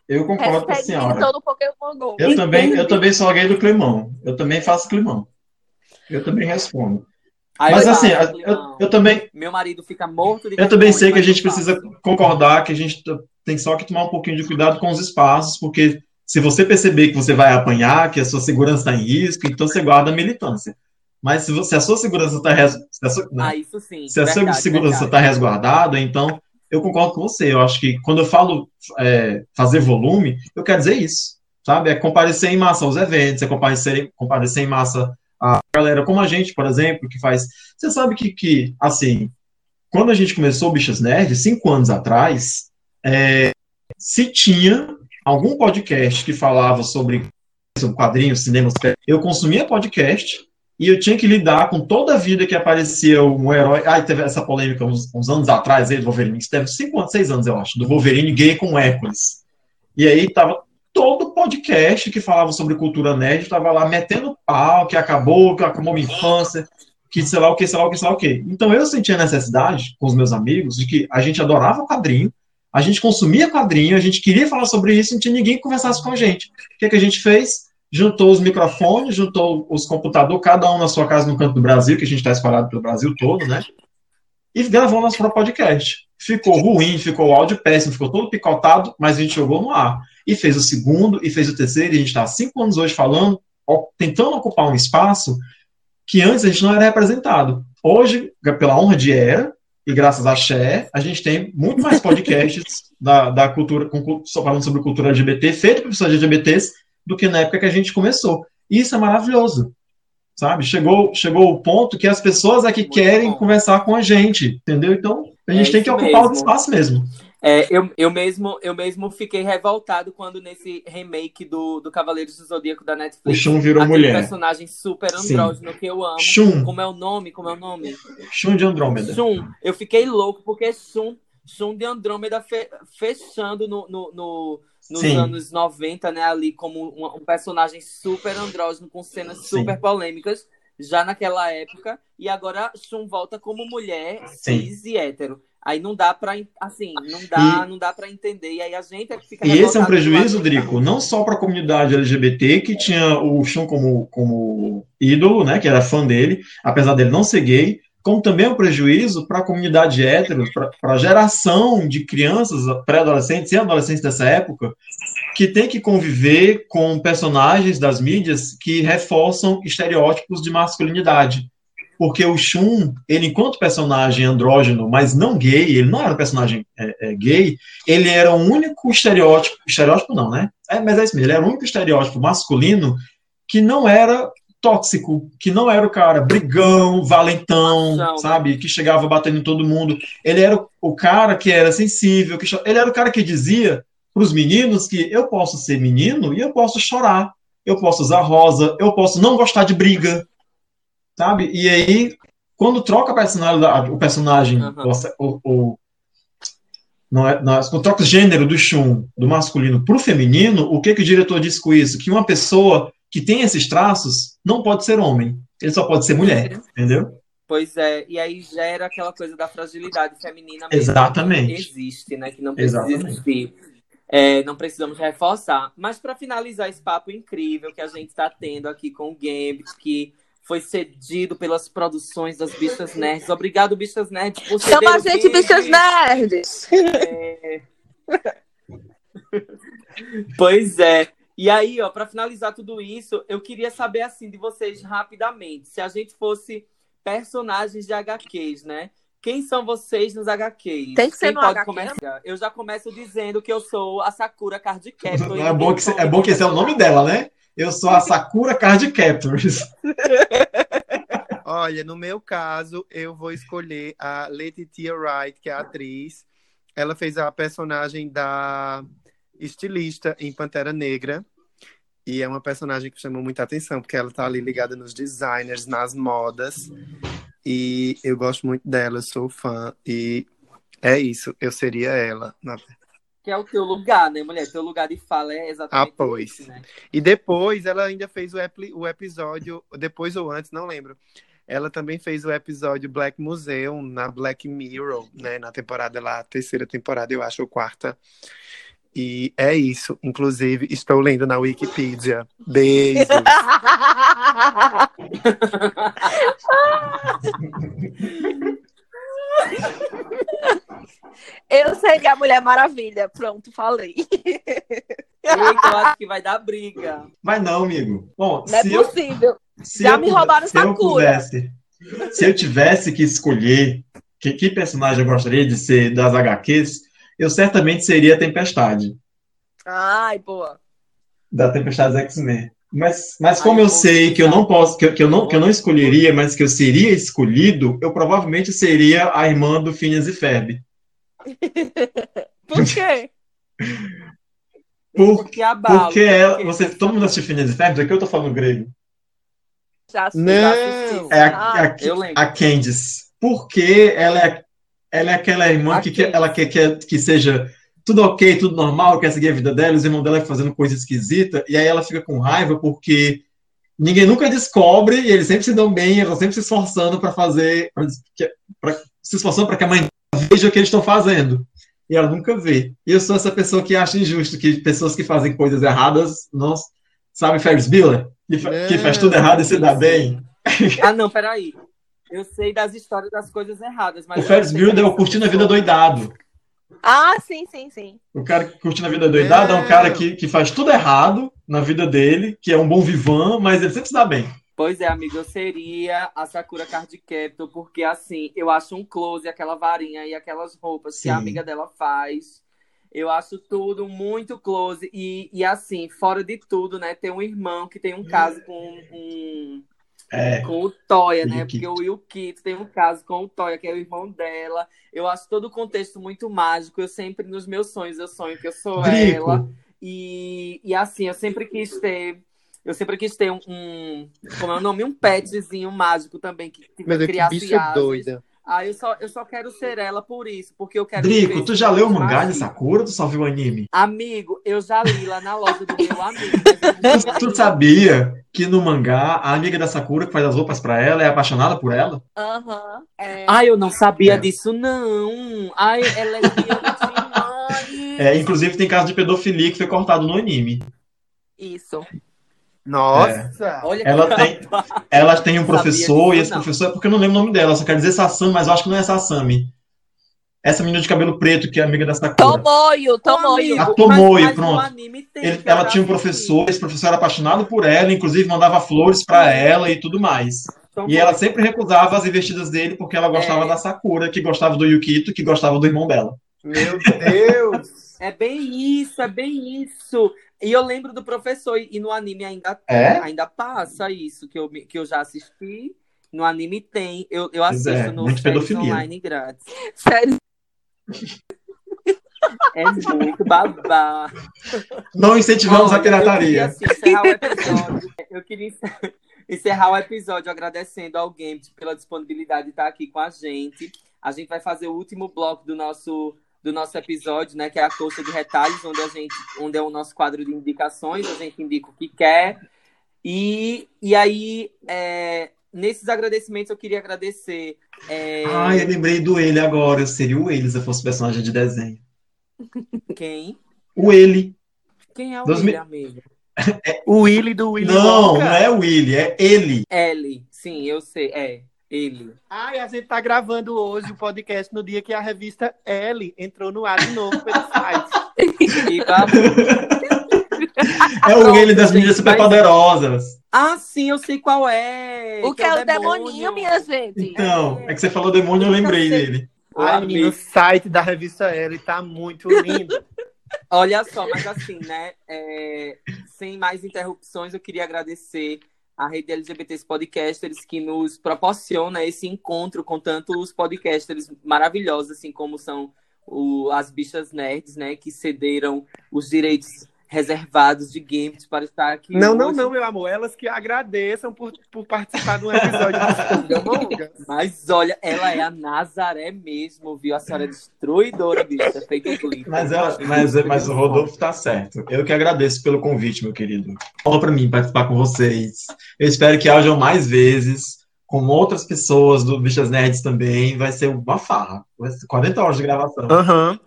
Eu concordo com a senhora. Militou no Pokémon GO. Eu também, eu também sou alguém do climão. Eu também faço climão. Eu também respondo. Aí Mas assim, eu, eu, também. Meu marido fica morto de Eu também sei que a gente precisa concordar que a gente tem só que tomar um pouquinho de cuidado com os espaços, porque se você perceber que você vai apanhar, que a sua segurança está em risco, então você guarda a militância. Mas se, você, a sua segurança está res... né? ah, isso sim. se a verdade, sua segurança está resguardada, então eu concordo com você. Eu acho que quando eu falo é, fazer volume, eu quero dizer isso. sabe? É comparecer em massa aos eventos, é comparecer, comparecer em massa a galera como a gente, por exemplo, que faz. Você sabe que, que assim, quando a gente começou o Bichas Nerd, cinco anos atrás, é, se tinha algum podcast que falava sobre, sobre quadrinhos, cinema, eu consumia podcast e eu tinha que lidar com toda a vida que aparecia um herói. Ai, teve essa polêmica uns, uns anos atrás aí do Wolverine, que teve cinco anos, seis anos, eu acho, do Wolverine gay com Hércules. E aí tava todo podcast que falava sobre cultura nerd, estava lá metendo pau, que acabou, que acabou minha infância, que sei lá o que, sei lá o que, sei lá o que. Então eu sentia necessidade com os meus amigos de que a gente adorava quadrinho, a gente consumia quadrinho, a gente queria falar sobre isso, não tinha ninguém que conversasse com a gente. O que, que a gente fez? Juntou os microfones, juntou os computadores, cada um na sua casa no canto do Brasil, que a gente está espalhado pelo Brasil todo, né? E gravou nosso próprio podcast. Ficou ruim, ficou o áudio péssimo, ficou todo picotado, mas a gente jogou no ar e fez o segundo, e fez o terceiro, e a gente está há cinco anos hoje falando, tentando ocupar um espaço que antes a gente não era representado. Hoje, pela honra de Era, e graças a Xé, a gente tem muito mais podcasts da, da cultura, com, falando sobre cultura LGBT, feito por pessoas LGBTs, do que na época que a gente começou. E isso é maravilhoso, sabe? Chegou, chegou o ponto que as pessoas é que muito querem bom. conversar com a gente, entendeu? Então, a gente é tem que ocupar mesmo. o espaço mesmo. É, eu, eu, mesmo, eu mesmo fiquei revoltado quando nesse remake do, do Cavaleiros do Zodíaco da Netflix. O Shun virou mulher. personagem super andrógeno Sim. que eu amo. Shun. Como é o nome? Como é o nome? Shun de Andrômeda. Shun. Eu fiquei louco porque Shun, Shun de Andrômeda fe, fechando no, no, no nos Sim. anos 90, né? Ali como um, um personagem super andrógeno com cenas Sim. super polêmicas já naquela época. E agora Shun volta como mulher cis e hétero. Aí não dá para assim, não dá, e, não dá para entender. E aí a gente é que fica E esse é um prejuízo, Drico, não só para a comunidade LGBT que tinha o Shun como como ídolo, né, que era fã dele, apesar dele não ser gay, como também um prejuízo para a comunidade hétero, para a geração de crianças, pré-adolescentes e adolescentes dessa época, que tem que conviver com personagens das mídias que reforçam estereótipos de masculinidade porque o Shun, ele enquanto personagem andrógeno, mas não gay, ele não era um personagem é, é, gay, ele era o único estereótipo, estereótipo não, né? É, mas é isso mesmo, ele era o único estereótipo masculino que não era tóxico, que não era o cara brigão, valentão, não, sabe? Que chegava batendo em todo mundo. Ele era o cara que era sensível, que ele era o cara que dizia para os meninos que eu posso ser menino e eu posso chorar, eu posso usar rosa, eu posso não gostar de briga, sabe? E aí, quando troca a personalidade, o personagem, uhum. o, o, não é, não, quando troca o gênero do Shun, do masculino, para o feminino, o que, que o diretor diz com isso? Que uma pessoa que tem esses traços não pode ser homem, ele só pode ser mulher, uhum. entendeu? Pois é, e aí gera aquela coisa da fragilidade feminina mesmo Exatamente. que existe, né? Que não precisa existir. É, não precisamos reforçar. Mas para finalizar esse papo incrível que a gente está tendo aqui com o Gambit, que foi cedido pelas produções das Bichas Nerds. Obrigado, Bichas Nerds, por ceder Chama a gente, Bichas Nerds! É... pois é. E aí, ó, para finalizar tudo isso, eu queria saber assim de vocês rapidamente, se a gente fosse personagens de HQs, né? Quem são vocês nos HQs? Tem que ser Quem no pode HQ. começar? Eu já começo dizendo que eu sou a Sakura Card Captor. É bom que, é bom que esse é o nome dela, né? Eu sou a Sakura Card Captors. Olha, no meu caso, eu vou escolher a Letitia Wright, que é a atriz. Ela fez a personagem da estilista em Pantera Negra. E é uma personagem que chamou muita atenção, porque ela tá ali ligada nos designers, nas modas. E eu gosto muito dela, eu sou fã. E é isso, eu seria ela. Na que é o teu lugar, né, mulher? Teu lugar de fala é exatamente ah, pois. esse, né? E depois ela ainda fez o, o episódio, depois ou antes, não lembro. Ela também fez o episódio Black Museum na Black Mirror, né? Na temporada lá, terceira temporada, eu acho, ou quarta. E é isso. Inclusive, estou lendo na Wikipedia. Beijos. Eu seria a Mulher Maravilha. Pronto, falei. Eita, eu acho que vai dar briga. Vai não, amigo. Bom, não é possível. Eu, Já me roubaram se eu pudesse, Se eu tivesse que escolher que, que personagem eu gostaria de ser das HQs, eu certamente seria a Tempestade. Ai, boa. Da Tempestade X-Men. Mas, mas como eu sei que eu não posso, que, eu- que eu não, que eu não escolheria, mas que eu seria escolhido, eu provavelmente seria a irmã do Phineas e Ferb. Por quê? Por, Porque abala. porque ela, porque- você, todo mundo assistiu Phineas e Ferb? Aqui eu tô falando grego. Já sei. Não. Já assisti. É a, Ah, a, eu lembro. a Candice. Porque ela é, ela é aquela irmã que, ela quer, quer que seja tudo ok, tudo normal, quer seguir a vida dela, os irmãos dela fazendo coisa esquisita, e aí ela fica com raiva porque ninguém nunca descobre, e eles sempre se dão bem, eles estão sempre se esforçando para fazer, pra, se esforçando para que a mãe veja o que eles estão fazendo. E ela nunca vê. E eu sou essa pessoa que acha injusto que pessoas que fazem coisas erradas, não sabe Ferris Bueller? Que, fa- que faz tudo errado e se dá bem. Ah, não, peraí. Eu sei das histórias das coisas erradas, mas. O Ferris Bueller é o Curtindo a Vida Doidado. Ah, sim, sim, sim. O cara que curte na vida doidada é um cara que, que faz tudo errado na vida dele, que é um bom vivan, mas ele sempre se dá bem. Pois é, amigo, eu seria a Sakura Card Captor, porque assim, eu acho um close, aquela varinha e aquelas roupas que a Sim. amiga dela faz. Eu acho tudo muito close. E, e assim, fora de tudo, né? Tem um irmão que tem um caso com um. É. Com o Toya, né? Porque o Yukito tem um caso com o Toya, que é o irmão dela. Eu acho todo o contexto muito mágico. Eu sempre, nos meus sonhos, eu sonho que eu sou Drico. ela. E, e assim, eu sempre quis ter. Eu sempre quis ter um, um- como é o nome? Um petzinho mágico também, que tipo, Meu Deus, que criasse bicha asas. doida. Ah, eu só, eu só quero ser ela por isso, porque eu quero. Drico, tu já leu o mangá de mágico. Sakura ou tu só viu o anime? Amigo, eu já li lá na loja do meu amigo. Tu, tu sabia que no mangá a amiga da Sakura que faz as roupas pra ela é apaixonada por ela? Aham. é. Ai, eu não sabia É. disso, não. Ai, ela é demais. É, inclusive tem caso de pedofilia que foi cortado no anime. Isso. Nossa! Olha Ela que tem-. Ela tem um professor, e esse não. professor, é porque eu não lembro o nome dela, só quero dizer Sasami, mas eu acho que não é Sasami. Essa menina de cabelo preto que é amiga da Sakura. Tomoyo, Tomoyo. A Tomoyo, mas, pronto. Ele- ela tinha um professor, esse professor era apaixonado por ela, inclusive mandava flores pra ela e tudo mais. Então, E ela sempre recusava as investidas dele porque ela gostava É. da Sakura, que gostava do Yukito, que gostava do irmão dela. Meu Deus! É bem isso, é bem isso. E eu lembro do professor, e no anime ainda, É? ainda passa isso, que eu, que eu já assisti. No anime tem. Eu, eu Pois assisto é, no séries online grátis. Sério. É muito babá. Não incentivamos Olha, a pirataria. Eu queria, assim, encerrar o episódio. Eu queria encer- encerrar o episódio agradecendo ao Gambit pela disponibilidade de estar aqui com a gente. A gente vai fazer o último bloco do nosso, do nosso episódio, né? Que é a coxa de retalhos, onde a gente, onde é o nosso quadro de indicações, a gente indica o que quer. E, e aí, é, nesses agradecimentos, eu queria agradecer. é, Ah, eu lembrei do ele agora. Eu seria o ele se eu fosse personagem de desenho. quem? O ele. Quem é o Dois William, mil- amigo? O Willy do Willy Não, Wonka. não é o ele, é ele. Ele. Sim, eu sei. É, ele. Ai, a gente tá gravando hoje o podcast no dia que a revista L entrou no ar de novo pelo site. E. É o ele das meninas super mas- poderosas. Ah, sim, eu sei qual é. O que é o demoninho, minha gente? Então, é que você falou demônio, eu lembrei dele. Ai, menino, o site da revista L tá muito lindo. Olha só, mas assim, né? é, sem mais interrupções, eu queria agradecer a rede LGBTs Podcasters que nos proporciona esse encontro com tantos podcasters maravilhosos, assim como são o- as bichas nerds, né? Que cederam os direitos reservados de games para estar aqui. Não, não, hoje. não, meu amor. Elas que agradeçam por, por participar de um episódio do. Mas olha, ela é a Nazaré mesmo, viu? A senhora é destruidora, bicha, feita glitter. Mas, ela, mas, mas o Rodolfo tá certo. Eu que agradeço pelo convite, meu querido. Fala pra mim participar com vocês. Eu espero que hajam mais vezes, com outras pessoas do Bichas Nerds também. Vai ser uma farra. Vai ser 40 horas de gravação. Aham.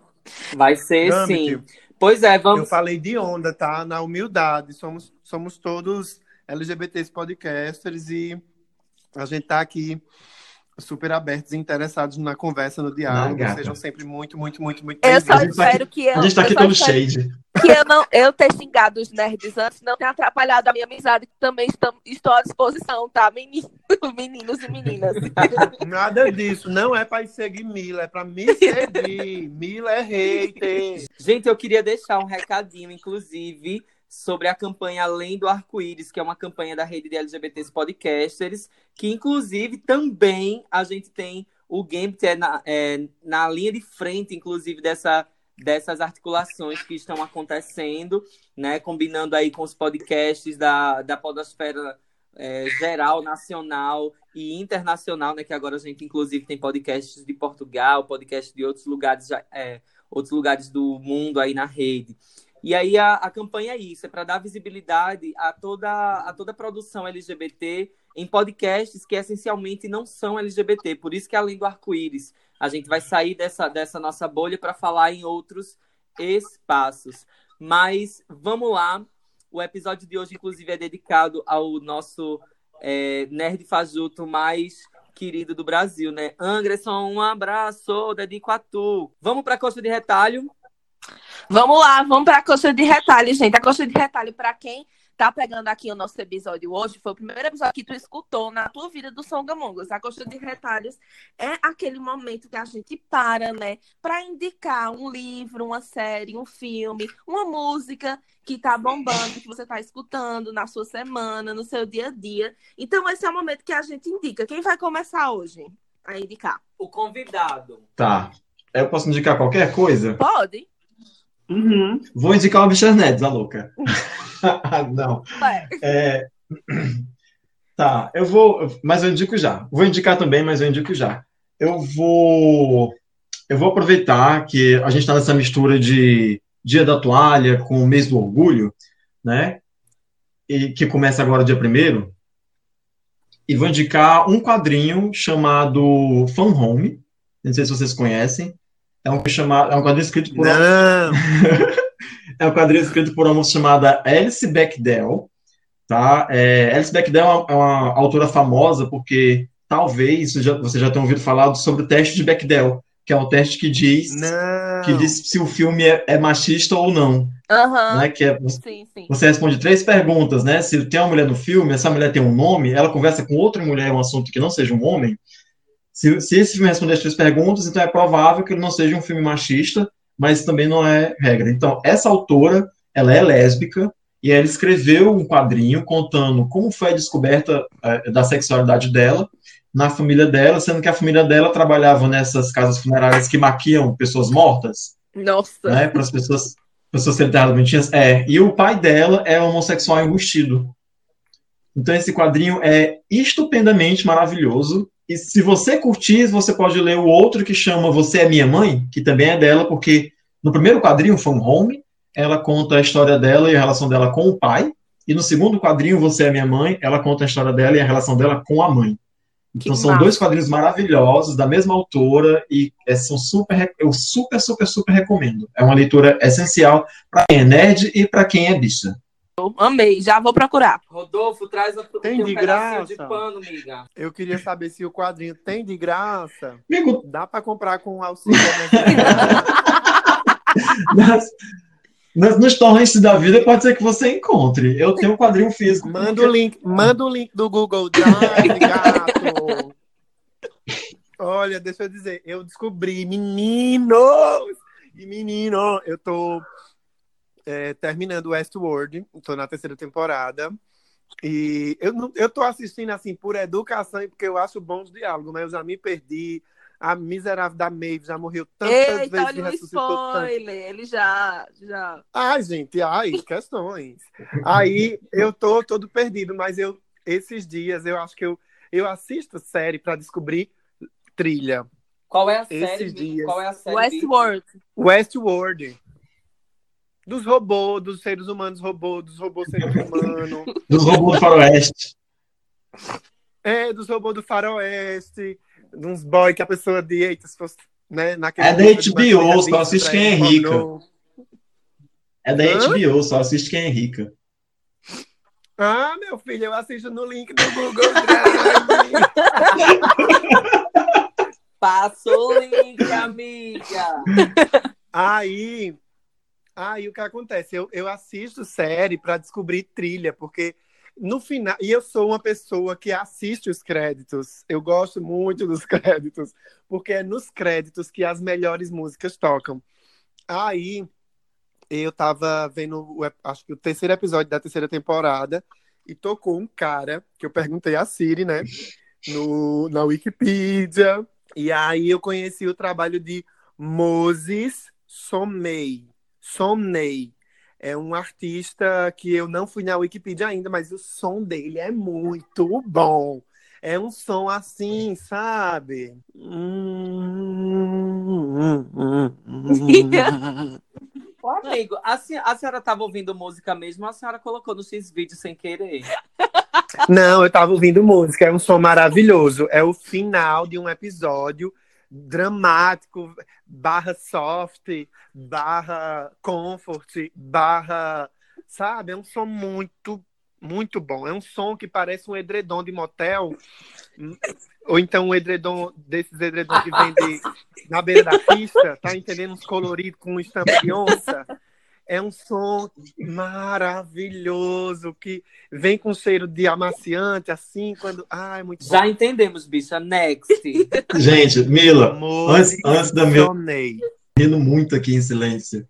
Vai ser sim. Pois é, Eu vamos. falei de onda, tá? Na humildade. Somos, somos todos LGBTs podcasters e a gente tá aqui super abertos e interessados na conversa, no diálogo. Sejam sempre muito, muito, muito, muito Eu só A gente espero aqui- que eu. A gente tá aqui todo shade. que eu não eu ter xingado os nerds antes não tenha atrapalhado a minha amizade, que também estou, estou à disposição, tá? Meninos, meninos e meninas. Nada disso. Não é pra seguir Mila, é pra me seguir. Mila é hater. Gente, eu queria deixar um recadinho, inclusive, sobre a campanha Além do Arco-Íris, que é uma campanha da rede de LGBTs podcasters, que inclusive também a gente tem o Gambit é na, é, na linha de frente, inclusive, dessa, dessas articulações que estão acontecendo, né? Combinando aí com os podcasts da, da podosfera é, geral, nacional e internacional, né? Que agora a gente, inclusive, tem podcasts de Portugal, podcasts de outros lugares, é, outros lugares do mundo aí na rede. E aí a, a campanha é isso, é para dar visibilidade a toda, a toda a produção LGBT em podcasts que essencialmente não são LGBT. Por isso que além do arco-íris, a gente vai sair dessa, dessa nossa bolha para falar em outros espaços. Mas vamos lá. O episódio de hoje, inclusive, é dedicado ao nosso é, nerd fajuto mais querido do Brasil, né? Anderson, um abraço, dedico a tu. Vamos para a coxa de retalho? Vamos lá, vamos para a coxa de retalho, gente. A coxa de retalho, para quem tá pegando aqui o nosso episódio hoje, foi o primeiro episódio que tu escutou na tua vida do Songamongas. A coxa de retalhos é aquele momento que a gente para, né, para indicar um livro, uma série, um filme, uma música que tá bombando, que você tá escutando na sua semana, no seu dia a dia. Então, esse é o momento que a gente indica. Quem vai começar hoje a indicar? O convidado. Tá. Eu posso indicar qualquer coisa? Pode. Uhum. Vou indicar o Bichas Nedes, a louca. não. É... Tá, eu vou. Mas eu indico já. Vou indicar também, mas eu indico já. Eu vou. Eu vou aproveitar que a gente está nessa mistura de Dia da Toalha com o mês do orgulho, né? E que começa agora dia primeiro. E vou indicar um quadrinho chamado Fan Home. Não sei se vocês conhecem. É um, chamado, é um quadrinho escrito por. Não! é um quadrinho escrito por uma moça chamada Alice Bechdel. Tá? É, Alice Bechdel é uma, é uma, autora famosa porque talvez você já, você já tenha ouvido falar sobre o teste de Bechdel, que é o teste que diz, que diz se o filme é, é machista ou não. Uhum. Né? Que é, sim, sim. Você responde três perguntas, né? Se tem uma mulher no filme, essa mulher tem um nome, ela conversa com outra mulher, um assunto que não seja um homem. Se, se esse filme responder as três perguntas, então é provável que ele não seja um filme machista, mas também não é regra. Então, essa autora, ela é lésbica, e ela escreveu um quadrinho contando como foi a descoberta é, da sexualidade dela na família dela, sendo que a família dela trabalhava nessas casas funerárias que maquiam pessoas mortas. Nossa! Né, para as pessoas, pessoas serem bonitinhas. É, e o pai dela é homossexual embustido. Então, esse quadrinho é estupendamente maravilhoso. E se você curtir, você pode ler o outro que chama Você é Minha Mãe, que também é dela, porque no primeiro quadrinho, From Home, ela conta a história dela e a relação dela com o pai. E no segundo quadrinho, Você é Minha Mãe, ela conta a história dela e a relação dela com a mãe. Então que são massa. dois quadrinhos maravilhosos, da mesma autora, e é, são super, eu super, super, super recomendo. É uma leitura essencial para quem é nerd e para quem é bicha. Amei, já vou procurar. Rodolfo, traz a tem de um graça. de pano, amiga. Eu queria saber se o quadrinho tem de graça. Amigo. Dá para comprar com auxílio. nas, nas, nos torrents da vida pode ser que você encontre. Eu tenho um quadrinho físico. Manda o link, manda o link do Google Drive, gato. Olha, deixa eu dizer, eu descobri, meninos e menino, eu tô é, terminando Westworld, estou na terceira temporada. E eu, não, eu tô assistindo assim por educação e porque eu acho bons diálogos, mas eu já me perdi. A miserável da Maeve já morreu tantas Eita, vezes olha o spoiler, tanto. ele já, já. Ai, gente, ai, questões. Aí eu tô todo perdido, mas eu esses dias eu acho que eu, eu assisto série para descobrir trilha. Qual é a esses série? Dias. Qual é a série? Westworld. Westworld. Dos robôs, dos seres humanos robôs, dos robôs seres humanos. dos robôs do faroeste. É, dos robôs do faroeste. De uns boy que a pessoa de eita, se fosse, né, naquele... É da HBO, só assiste quem é rica. É da Hã? HBO, só assiste quem é rica. Ah, meu filho, eu assisto no link do Google Drive. Passa o link, amiga. Aí, Aí o que acontece? Eu, eu assisto série para descobrir trilha, porque no final. E eu sou uma pessoa que assiste os créditos. Eu gosto muito dos créditos, porque é nos créditos que as melhores músicas tocam. Aí eu tava vendo, o, acho que o terceiro episódio da terceira temporada, e tocou um cara que eu perguntei a Siri, né? No, na Wikipedia. E aí eu conheci o trabalho de Moses Somney. Somney. É um artista que eu não fui na Wikipedia ainda, mas o som dele é muito bom. É um som assim, sabe? Hum, hum, hum, Ô, amigo, a, a senhora estava ouvindo música mesmo, ou a senhora colocou no X-Vídeo sem querer. Não, eu tava ouvindo música, é um som maravilhoso. É o final de um episódio dramático, barra soft, barra comfort, barra. Sabe? É um som muito, muito bom. É um som que parece um edredom de motel. Ou então um edredom desses edredom que vende na beira da pista, tá entendendo? Uns coloridos com estampa de onça. É um som maravilhoso que vem com cheiro de amaciante, assim, quando. Ai, muito Já bom. entendemos, bicha. Next. Gente, Mila, antes, antes da Sonei. rindo muito aqui em silêncio.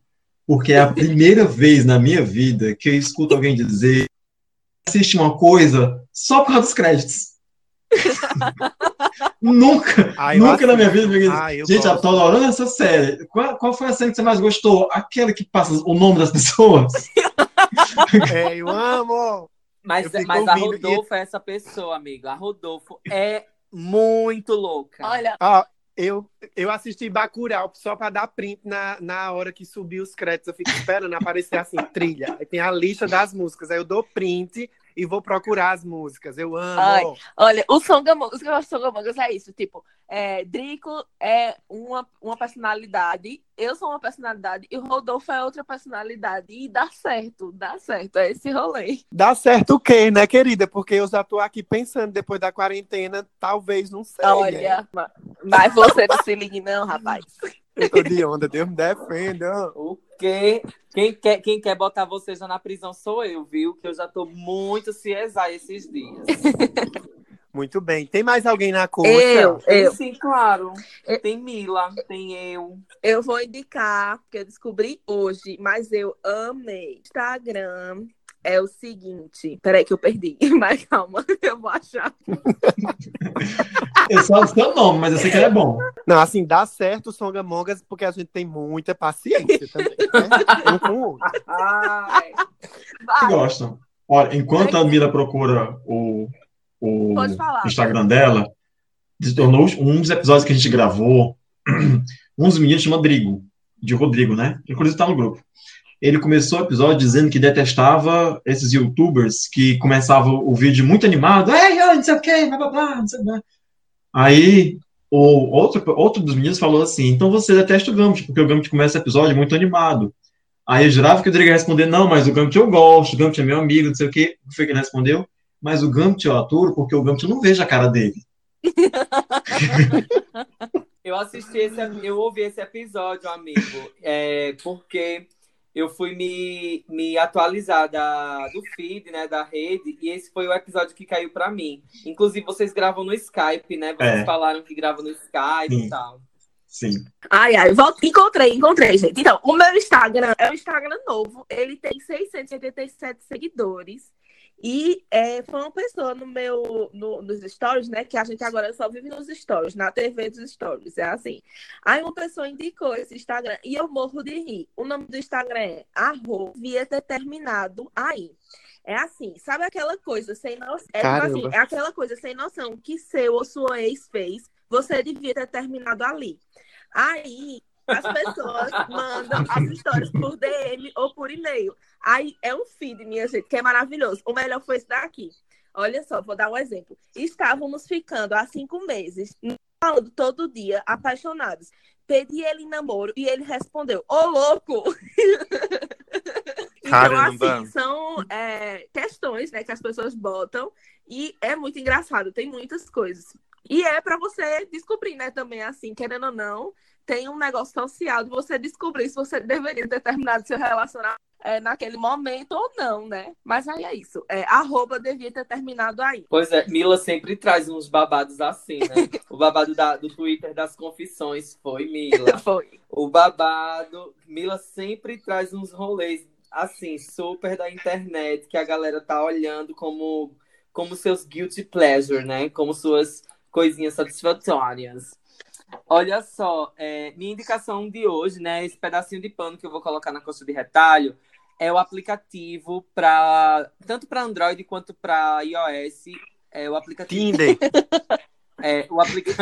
Porque é a primeira vez na minha vida que eu escuto alguém dizer assiste uma coisa só por causa dos créditos. Nunca, Ah, nunca na minha vida. Ah, Gente, eu gosto. tô adorando essa série. Qual, qual foi a série que você mais gostou? Aquela que passa o nome das pessoas? É, eu amo! Mas, Eu mas a ouvindo e- Rodolfo é essa pessoa, amigo. A Rodolfo é muito louca. Olha, Ó, eu, eu assisti Bacurau só pra dar print na, na hora que subiu os créditos. Eu fico esperando aparecer assim, trilha. Aí tem a lista das músicas. Aí eu dou print e vou procurar as músicas. Eu amo. Ai. olha, o Songamongas, o que eu gosto do Songamongas é isso, tipo, é, Drico é uma, uma personalidade, eu sou uma personalidade e o Rodolfo é outra personalidade. E dá certo, dá certo, é esse rolê. Dá certo o quê, né, querida? Porque eu já tô aqui pensando, depois da quarentena, talvez não sei. né? Olha, ma- mas você não se ligue não, rapaz. Eu tô de onda, Deus me defenda. O quê? Quem quer, quem quer botar você já na prisão sou eu, viu? Que eu já tô muito CSI esses dias. Muito bem. Tem mais alguém na coxa? Eu, eu, Sim, claro. Eu- Tem Mila, tem eu. eu vou indicar, porque eu descobri hoje, mas eu amei. Instagram é o seguinte, peraí que eu perdi, mas calma, eu vou achar. Eu só não sei o nome, mas eu sei que ele é bom. Não, assim, dá certo o Songamongas porque a gente tem muita paciência também, né? Um com o outro. Ai, que Vai, gostam. Olha, enquanto a Mila procura o, o. Instagram dela, se tornou um dos episódios que a gente gravou, um dos meninos chama Drigo, de Rodrigo, né? Inclusive tá no grupo. Ele começou o episódio dizendo que detestava esses youtubers que começavam o vídeo muito animado, ei, ei, não sei o que, blá blá blá, não sei o que. Aí o outro, outro dos meninos falou assim: então você detesta o Gambit, porque o Gambit começa o episódio muito animado. Aí eu jurava que o Rodrigo ia responder: não, mas o Gambit eu gosto, o Gambit é meu amigo, não sei o quê. O que ele respondeu? Mas o Gambit eu aturo porque o Gambit eu não vejo a cara dele. eu assisti esse, eu ouvi esse episódio, amigo, é, porque eu fui me, me atualizar da, do feed, né, da rede, e esse foi o episódio que caiu pra mim. Inclusive, vocês gravam no Skype, né? Vocês É. falaram que gravam no Skype Sim. e tal. Sim. Ai, ai, volta. Encontrei, encontrei, gente. Então, o meu Instagram é um Instagram novo. Ele tem 687 seguidores. E é, foi uma pessoa no meu, no- nos stories, né? Que a gente agora só vive nos stories, na TV dos stories. É assim. Aí uma pessoa indicou esse Instagram e eu morro de rir. O nome do Instagram é arroba via determinado aí. É assim, sabe aquela coisa sem noção? É, tipo assim, é aquela coisa sem noção que seu ou sua ex fez, você devia ter terminado ali. Aí as pessoas mandam as histórias por DM ou por e-mail. Aí é um feed, minha gente, que é maravilhoso. O melhor foi esse daqui. Olha só, vou dar um exemplo. Estávamos ficando há cinco meses, falando todo dia, apaixonados. Pedi ele em namoro e ele respondeu: Ô louco! então, Caramba. assim, são é, questões né, que as pessoas botam e é muito engraçado, tem muitas coisas. E é para você descobrir, né, também, assim, querendo ou não, tem um negócio social de você descobrir se você deveria ter terminado seu relacionamento. é, naquele momento ou não, né? Mas aí é isso. É, arroba devia ter terminado aí. Pois é, Mila sempre traz uns babados assim, né? o babado da, do Twitter das confissões foi Mila. Foi. O babado, Mila sempre traz uns rolês assim, super da internet, que a galera tá olhando como, como seus guilty pleasure, né? Como suas coisinhas satisfatórias. Olha só, é, minha indicação de hoje, né? Esse pedacinho de pano que eu vou colocar na coxa de retalho é o aplicativo para tanto para Android quanto para iOS. É o aplicativo. Tinder. É, o, aplica...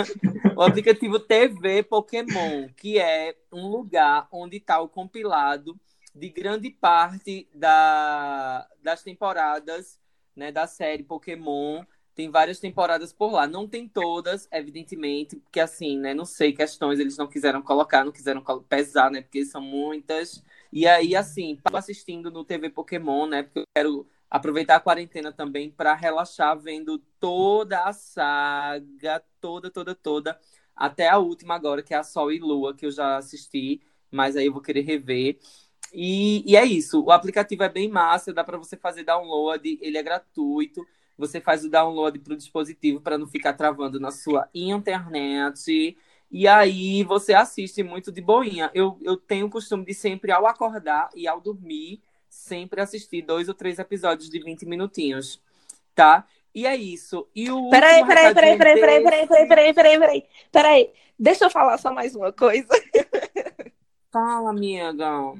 o aplicativo TV Pokémon, que é um lugar onde está o compilado de grande parte da... das temporadas né, da série Pokémon tem várias temporadas por lá. Não tem todas, evidentemente, porque assim, né? Não sei, questões eles não quiseram colocar, não quiseram pesar, né? Porque são muitas. E aí, assim, assistindo no TV Pokémon, né? Porque eu quero aproveitar a quarentena também para relaxar vendo toda a saga, toda, toda, toda, até a última agora, que é a Sol e Lua, que eu já assisti, mas aí eu vou querer rever. E, e é isso, o aplicativo é bem massa, dá para você fazer download, ele é gratuito você faz o download para o dispositivo para não ficar travando na sua internet. E aí você assiste muito de boinha. Eu, eu tenho o costume de sempre, ao acordar e ao dormir, sempre assistir dois ou três episódios de 20 minutinhos. Tá? E é isso. E o peraí, peraí, peraí, peraí, peraí, peraí, peraí, peraí, peraí, peraí, peraí. Deixa eu falar só mais uma coisa. Fala, amiga.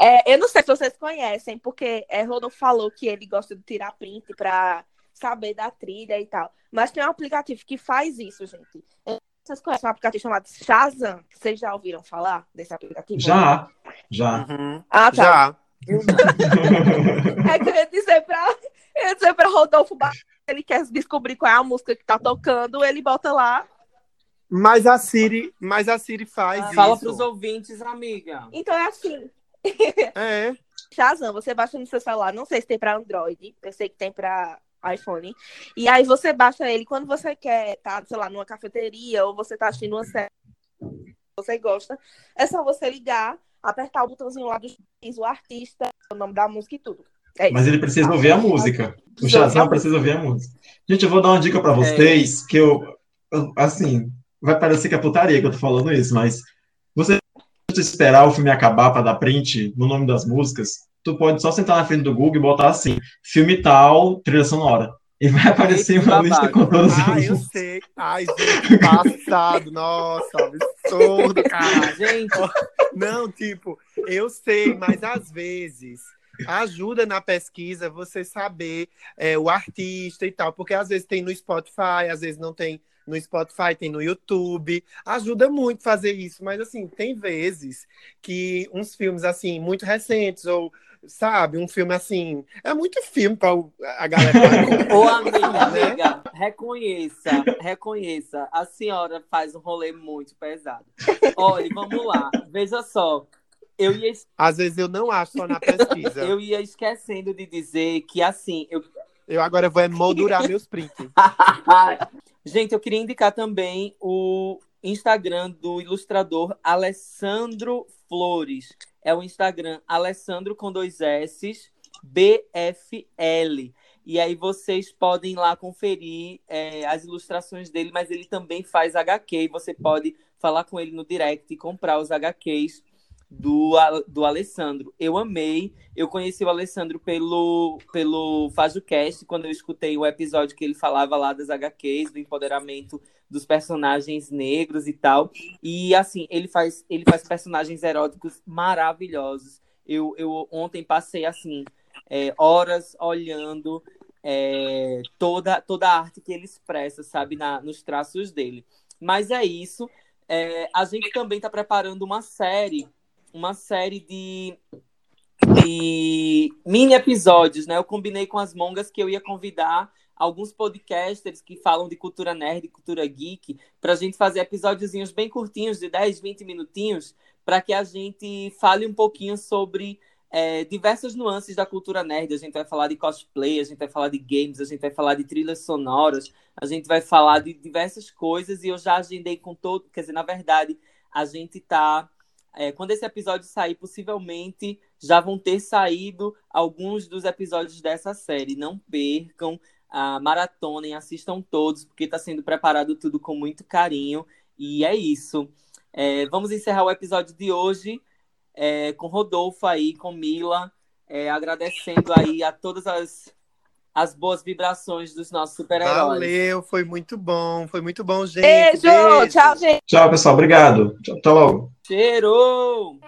É, eu não sei se vocês conhecem, porque é, Rodolfo falou que ele gosta de tirar print para saber da trilha e tal. Mas tem um aplicativo que faz isso, gente. Vocês conhecem um aplicativo chamado Shazam? Vocês já ouviram falar desse aplicativo? Já, já. Uhum. Ah, tá. Já. é que eu ia dizer pra, eu ia dizer pra Rodolfo, ele quer descobrir qual é a música que tá tocando, ele bota lá. Mas a Siri, mas a Siri faz ah, isso. Fala pros ouvintes, amiga. Então é assim. É. Shazam, você baixa no seu celular, não sei se tem para Android, eu sei que tem para iPhone. E aí você baixa ele quando você quer, tá, sei lá, numa cafeteria ou você tá assistindo uma série você gosta, é só você ligar, apertar o botãozinho lá do X, o artista, o nome da música e tudo. É Mas ele precisa ouvir a música. O Shazam precisa ouvir a música. Gente, eu vou dar uma dica para vocês é. que eu, eu, assim, vai parecer que é putaria que eu tô falando isso, mas você esperar o filme acabar para dar print no nome das músicas, tu pode só sentar na frente do Google e botar assim, filme tal, trilha sonora. E vai aparecer Eita, uma lista com todas as Ah, eu sei. Ai, gente, passado. Nossa, absurdo, cara. Gente. Não, tipo, eu sei, mas às vezes ajuda na pesquisa você saber é, o artista e tal, porque às vezes tem no Spotify, às vezes não tem no Spotify, tem no YouTube. Ajuda muito fazer isso, mas assim, tem vezes que uns filmes assim muito recentes ou sabe, um filme assim, é muito filme para a galera. Ô amiga, né? amiga, reconheça, reconheça, a senhora faz um rolê muito pesado. Olha, vamos lá, veja só. Eu ia... Às vezes eu não acho só na pesquisa. eu ia esquecendo de dizer que assim, eu eu agora vou moldurar meus prints. Gente, eu queria indicar também o Instagram do ilustrador Alessandro Flores. É o Instagram Alessandro com dois S, BFL. E aí vocês podem lá conferir é, as ilustrações dele, mas ele também faz HQ. E você pode falar com ele no direct e comprar os HQs do, do Alessandro. Eu amei. Eu conheci o Alessandro pelo, pelo FajoCast, quando eu escutei o episódio que ele falava lá das HQs, do empoderamento dos personagens negros e tal. E assim, ele faz, ele faz personagens eróticos maravilhosos. Eu, eu ontem passei assim, é, horas olhando é, toda, toda a arte que ele expressa, sabe, na, nos traços dele. Mas é isso. É, a gente também está preparando uma série uma série de, de mini episódios, né? Eu combinei com as mongas que eu ia convidar alguns podcasters que falam de cultura nerd, cultura geek, para a gente fazer episódiozinhos bem curtinhos, de 10, 20 minutinhos, para que a gente fale um pouquinho sobre é, diversas nuances da cultura nerd. A gente vai falar de cosplay, a gente vai falar de games, a gente vai falar de trilhas sonoras, a gente vai falar de diversas coisas e eu já agendei com todo. Quer dizer, na verdade, a gente está É, quando esse episódio sair, possivelmente já vão ter saído alguns dos episódios dessa série. Não percam, a maratonem, assistam todos, porque está sendo preparado tudo com muito carinho. E é isso. É, vamos encerrar o episódio de hoje é, com Rodolfo aí, com Mila, é, agradecendo aí a todas as, as boas vibrações dos nossos super-heróis. Valeu, foi muito bom, foi muito bom, gente. Beijo, Beijo. tchau, gente. Tchau, pessoal. Obrigado. Tchau, até logo. Cheiro!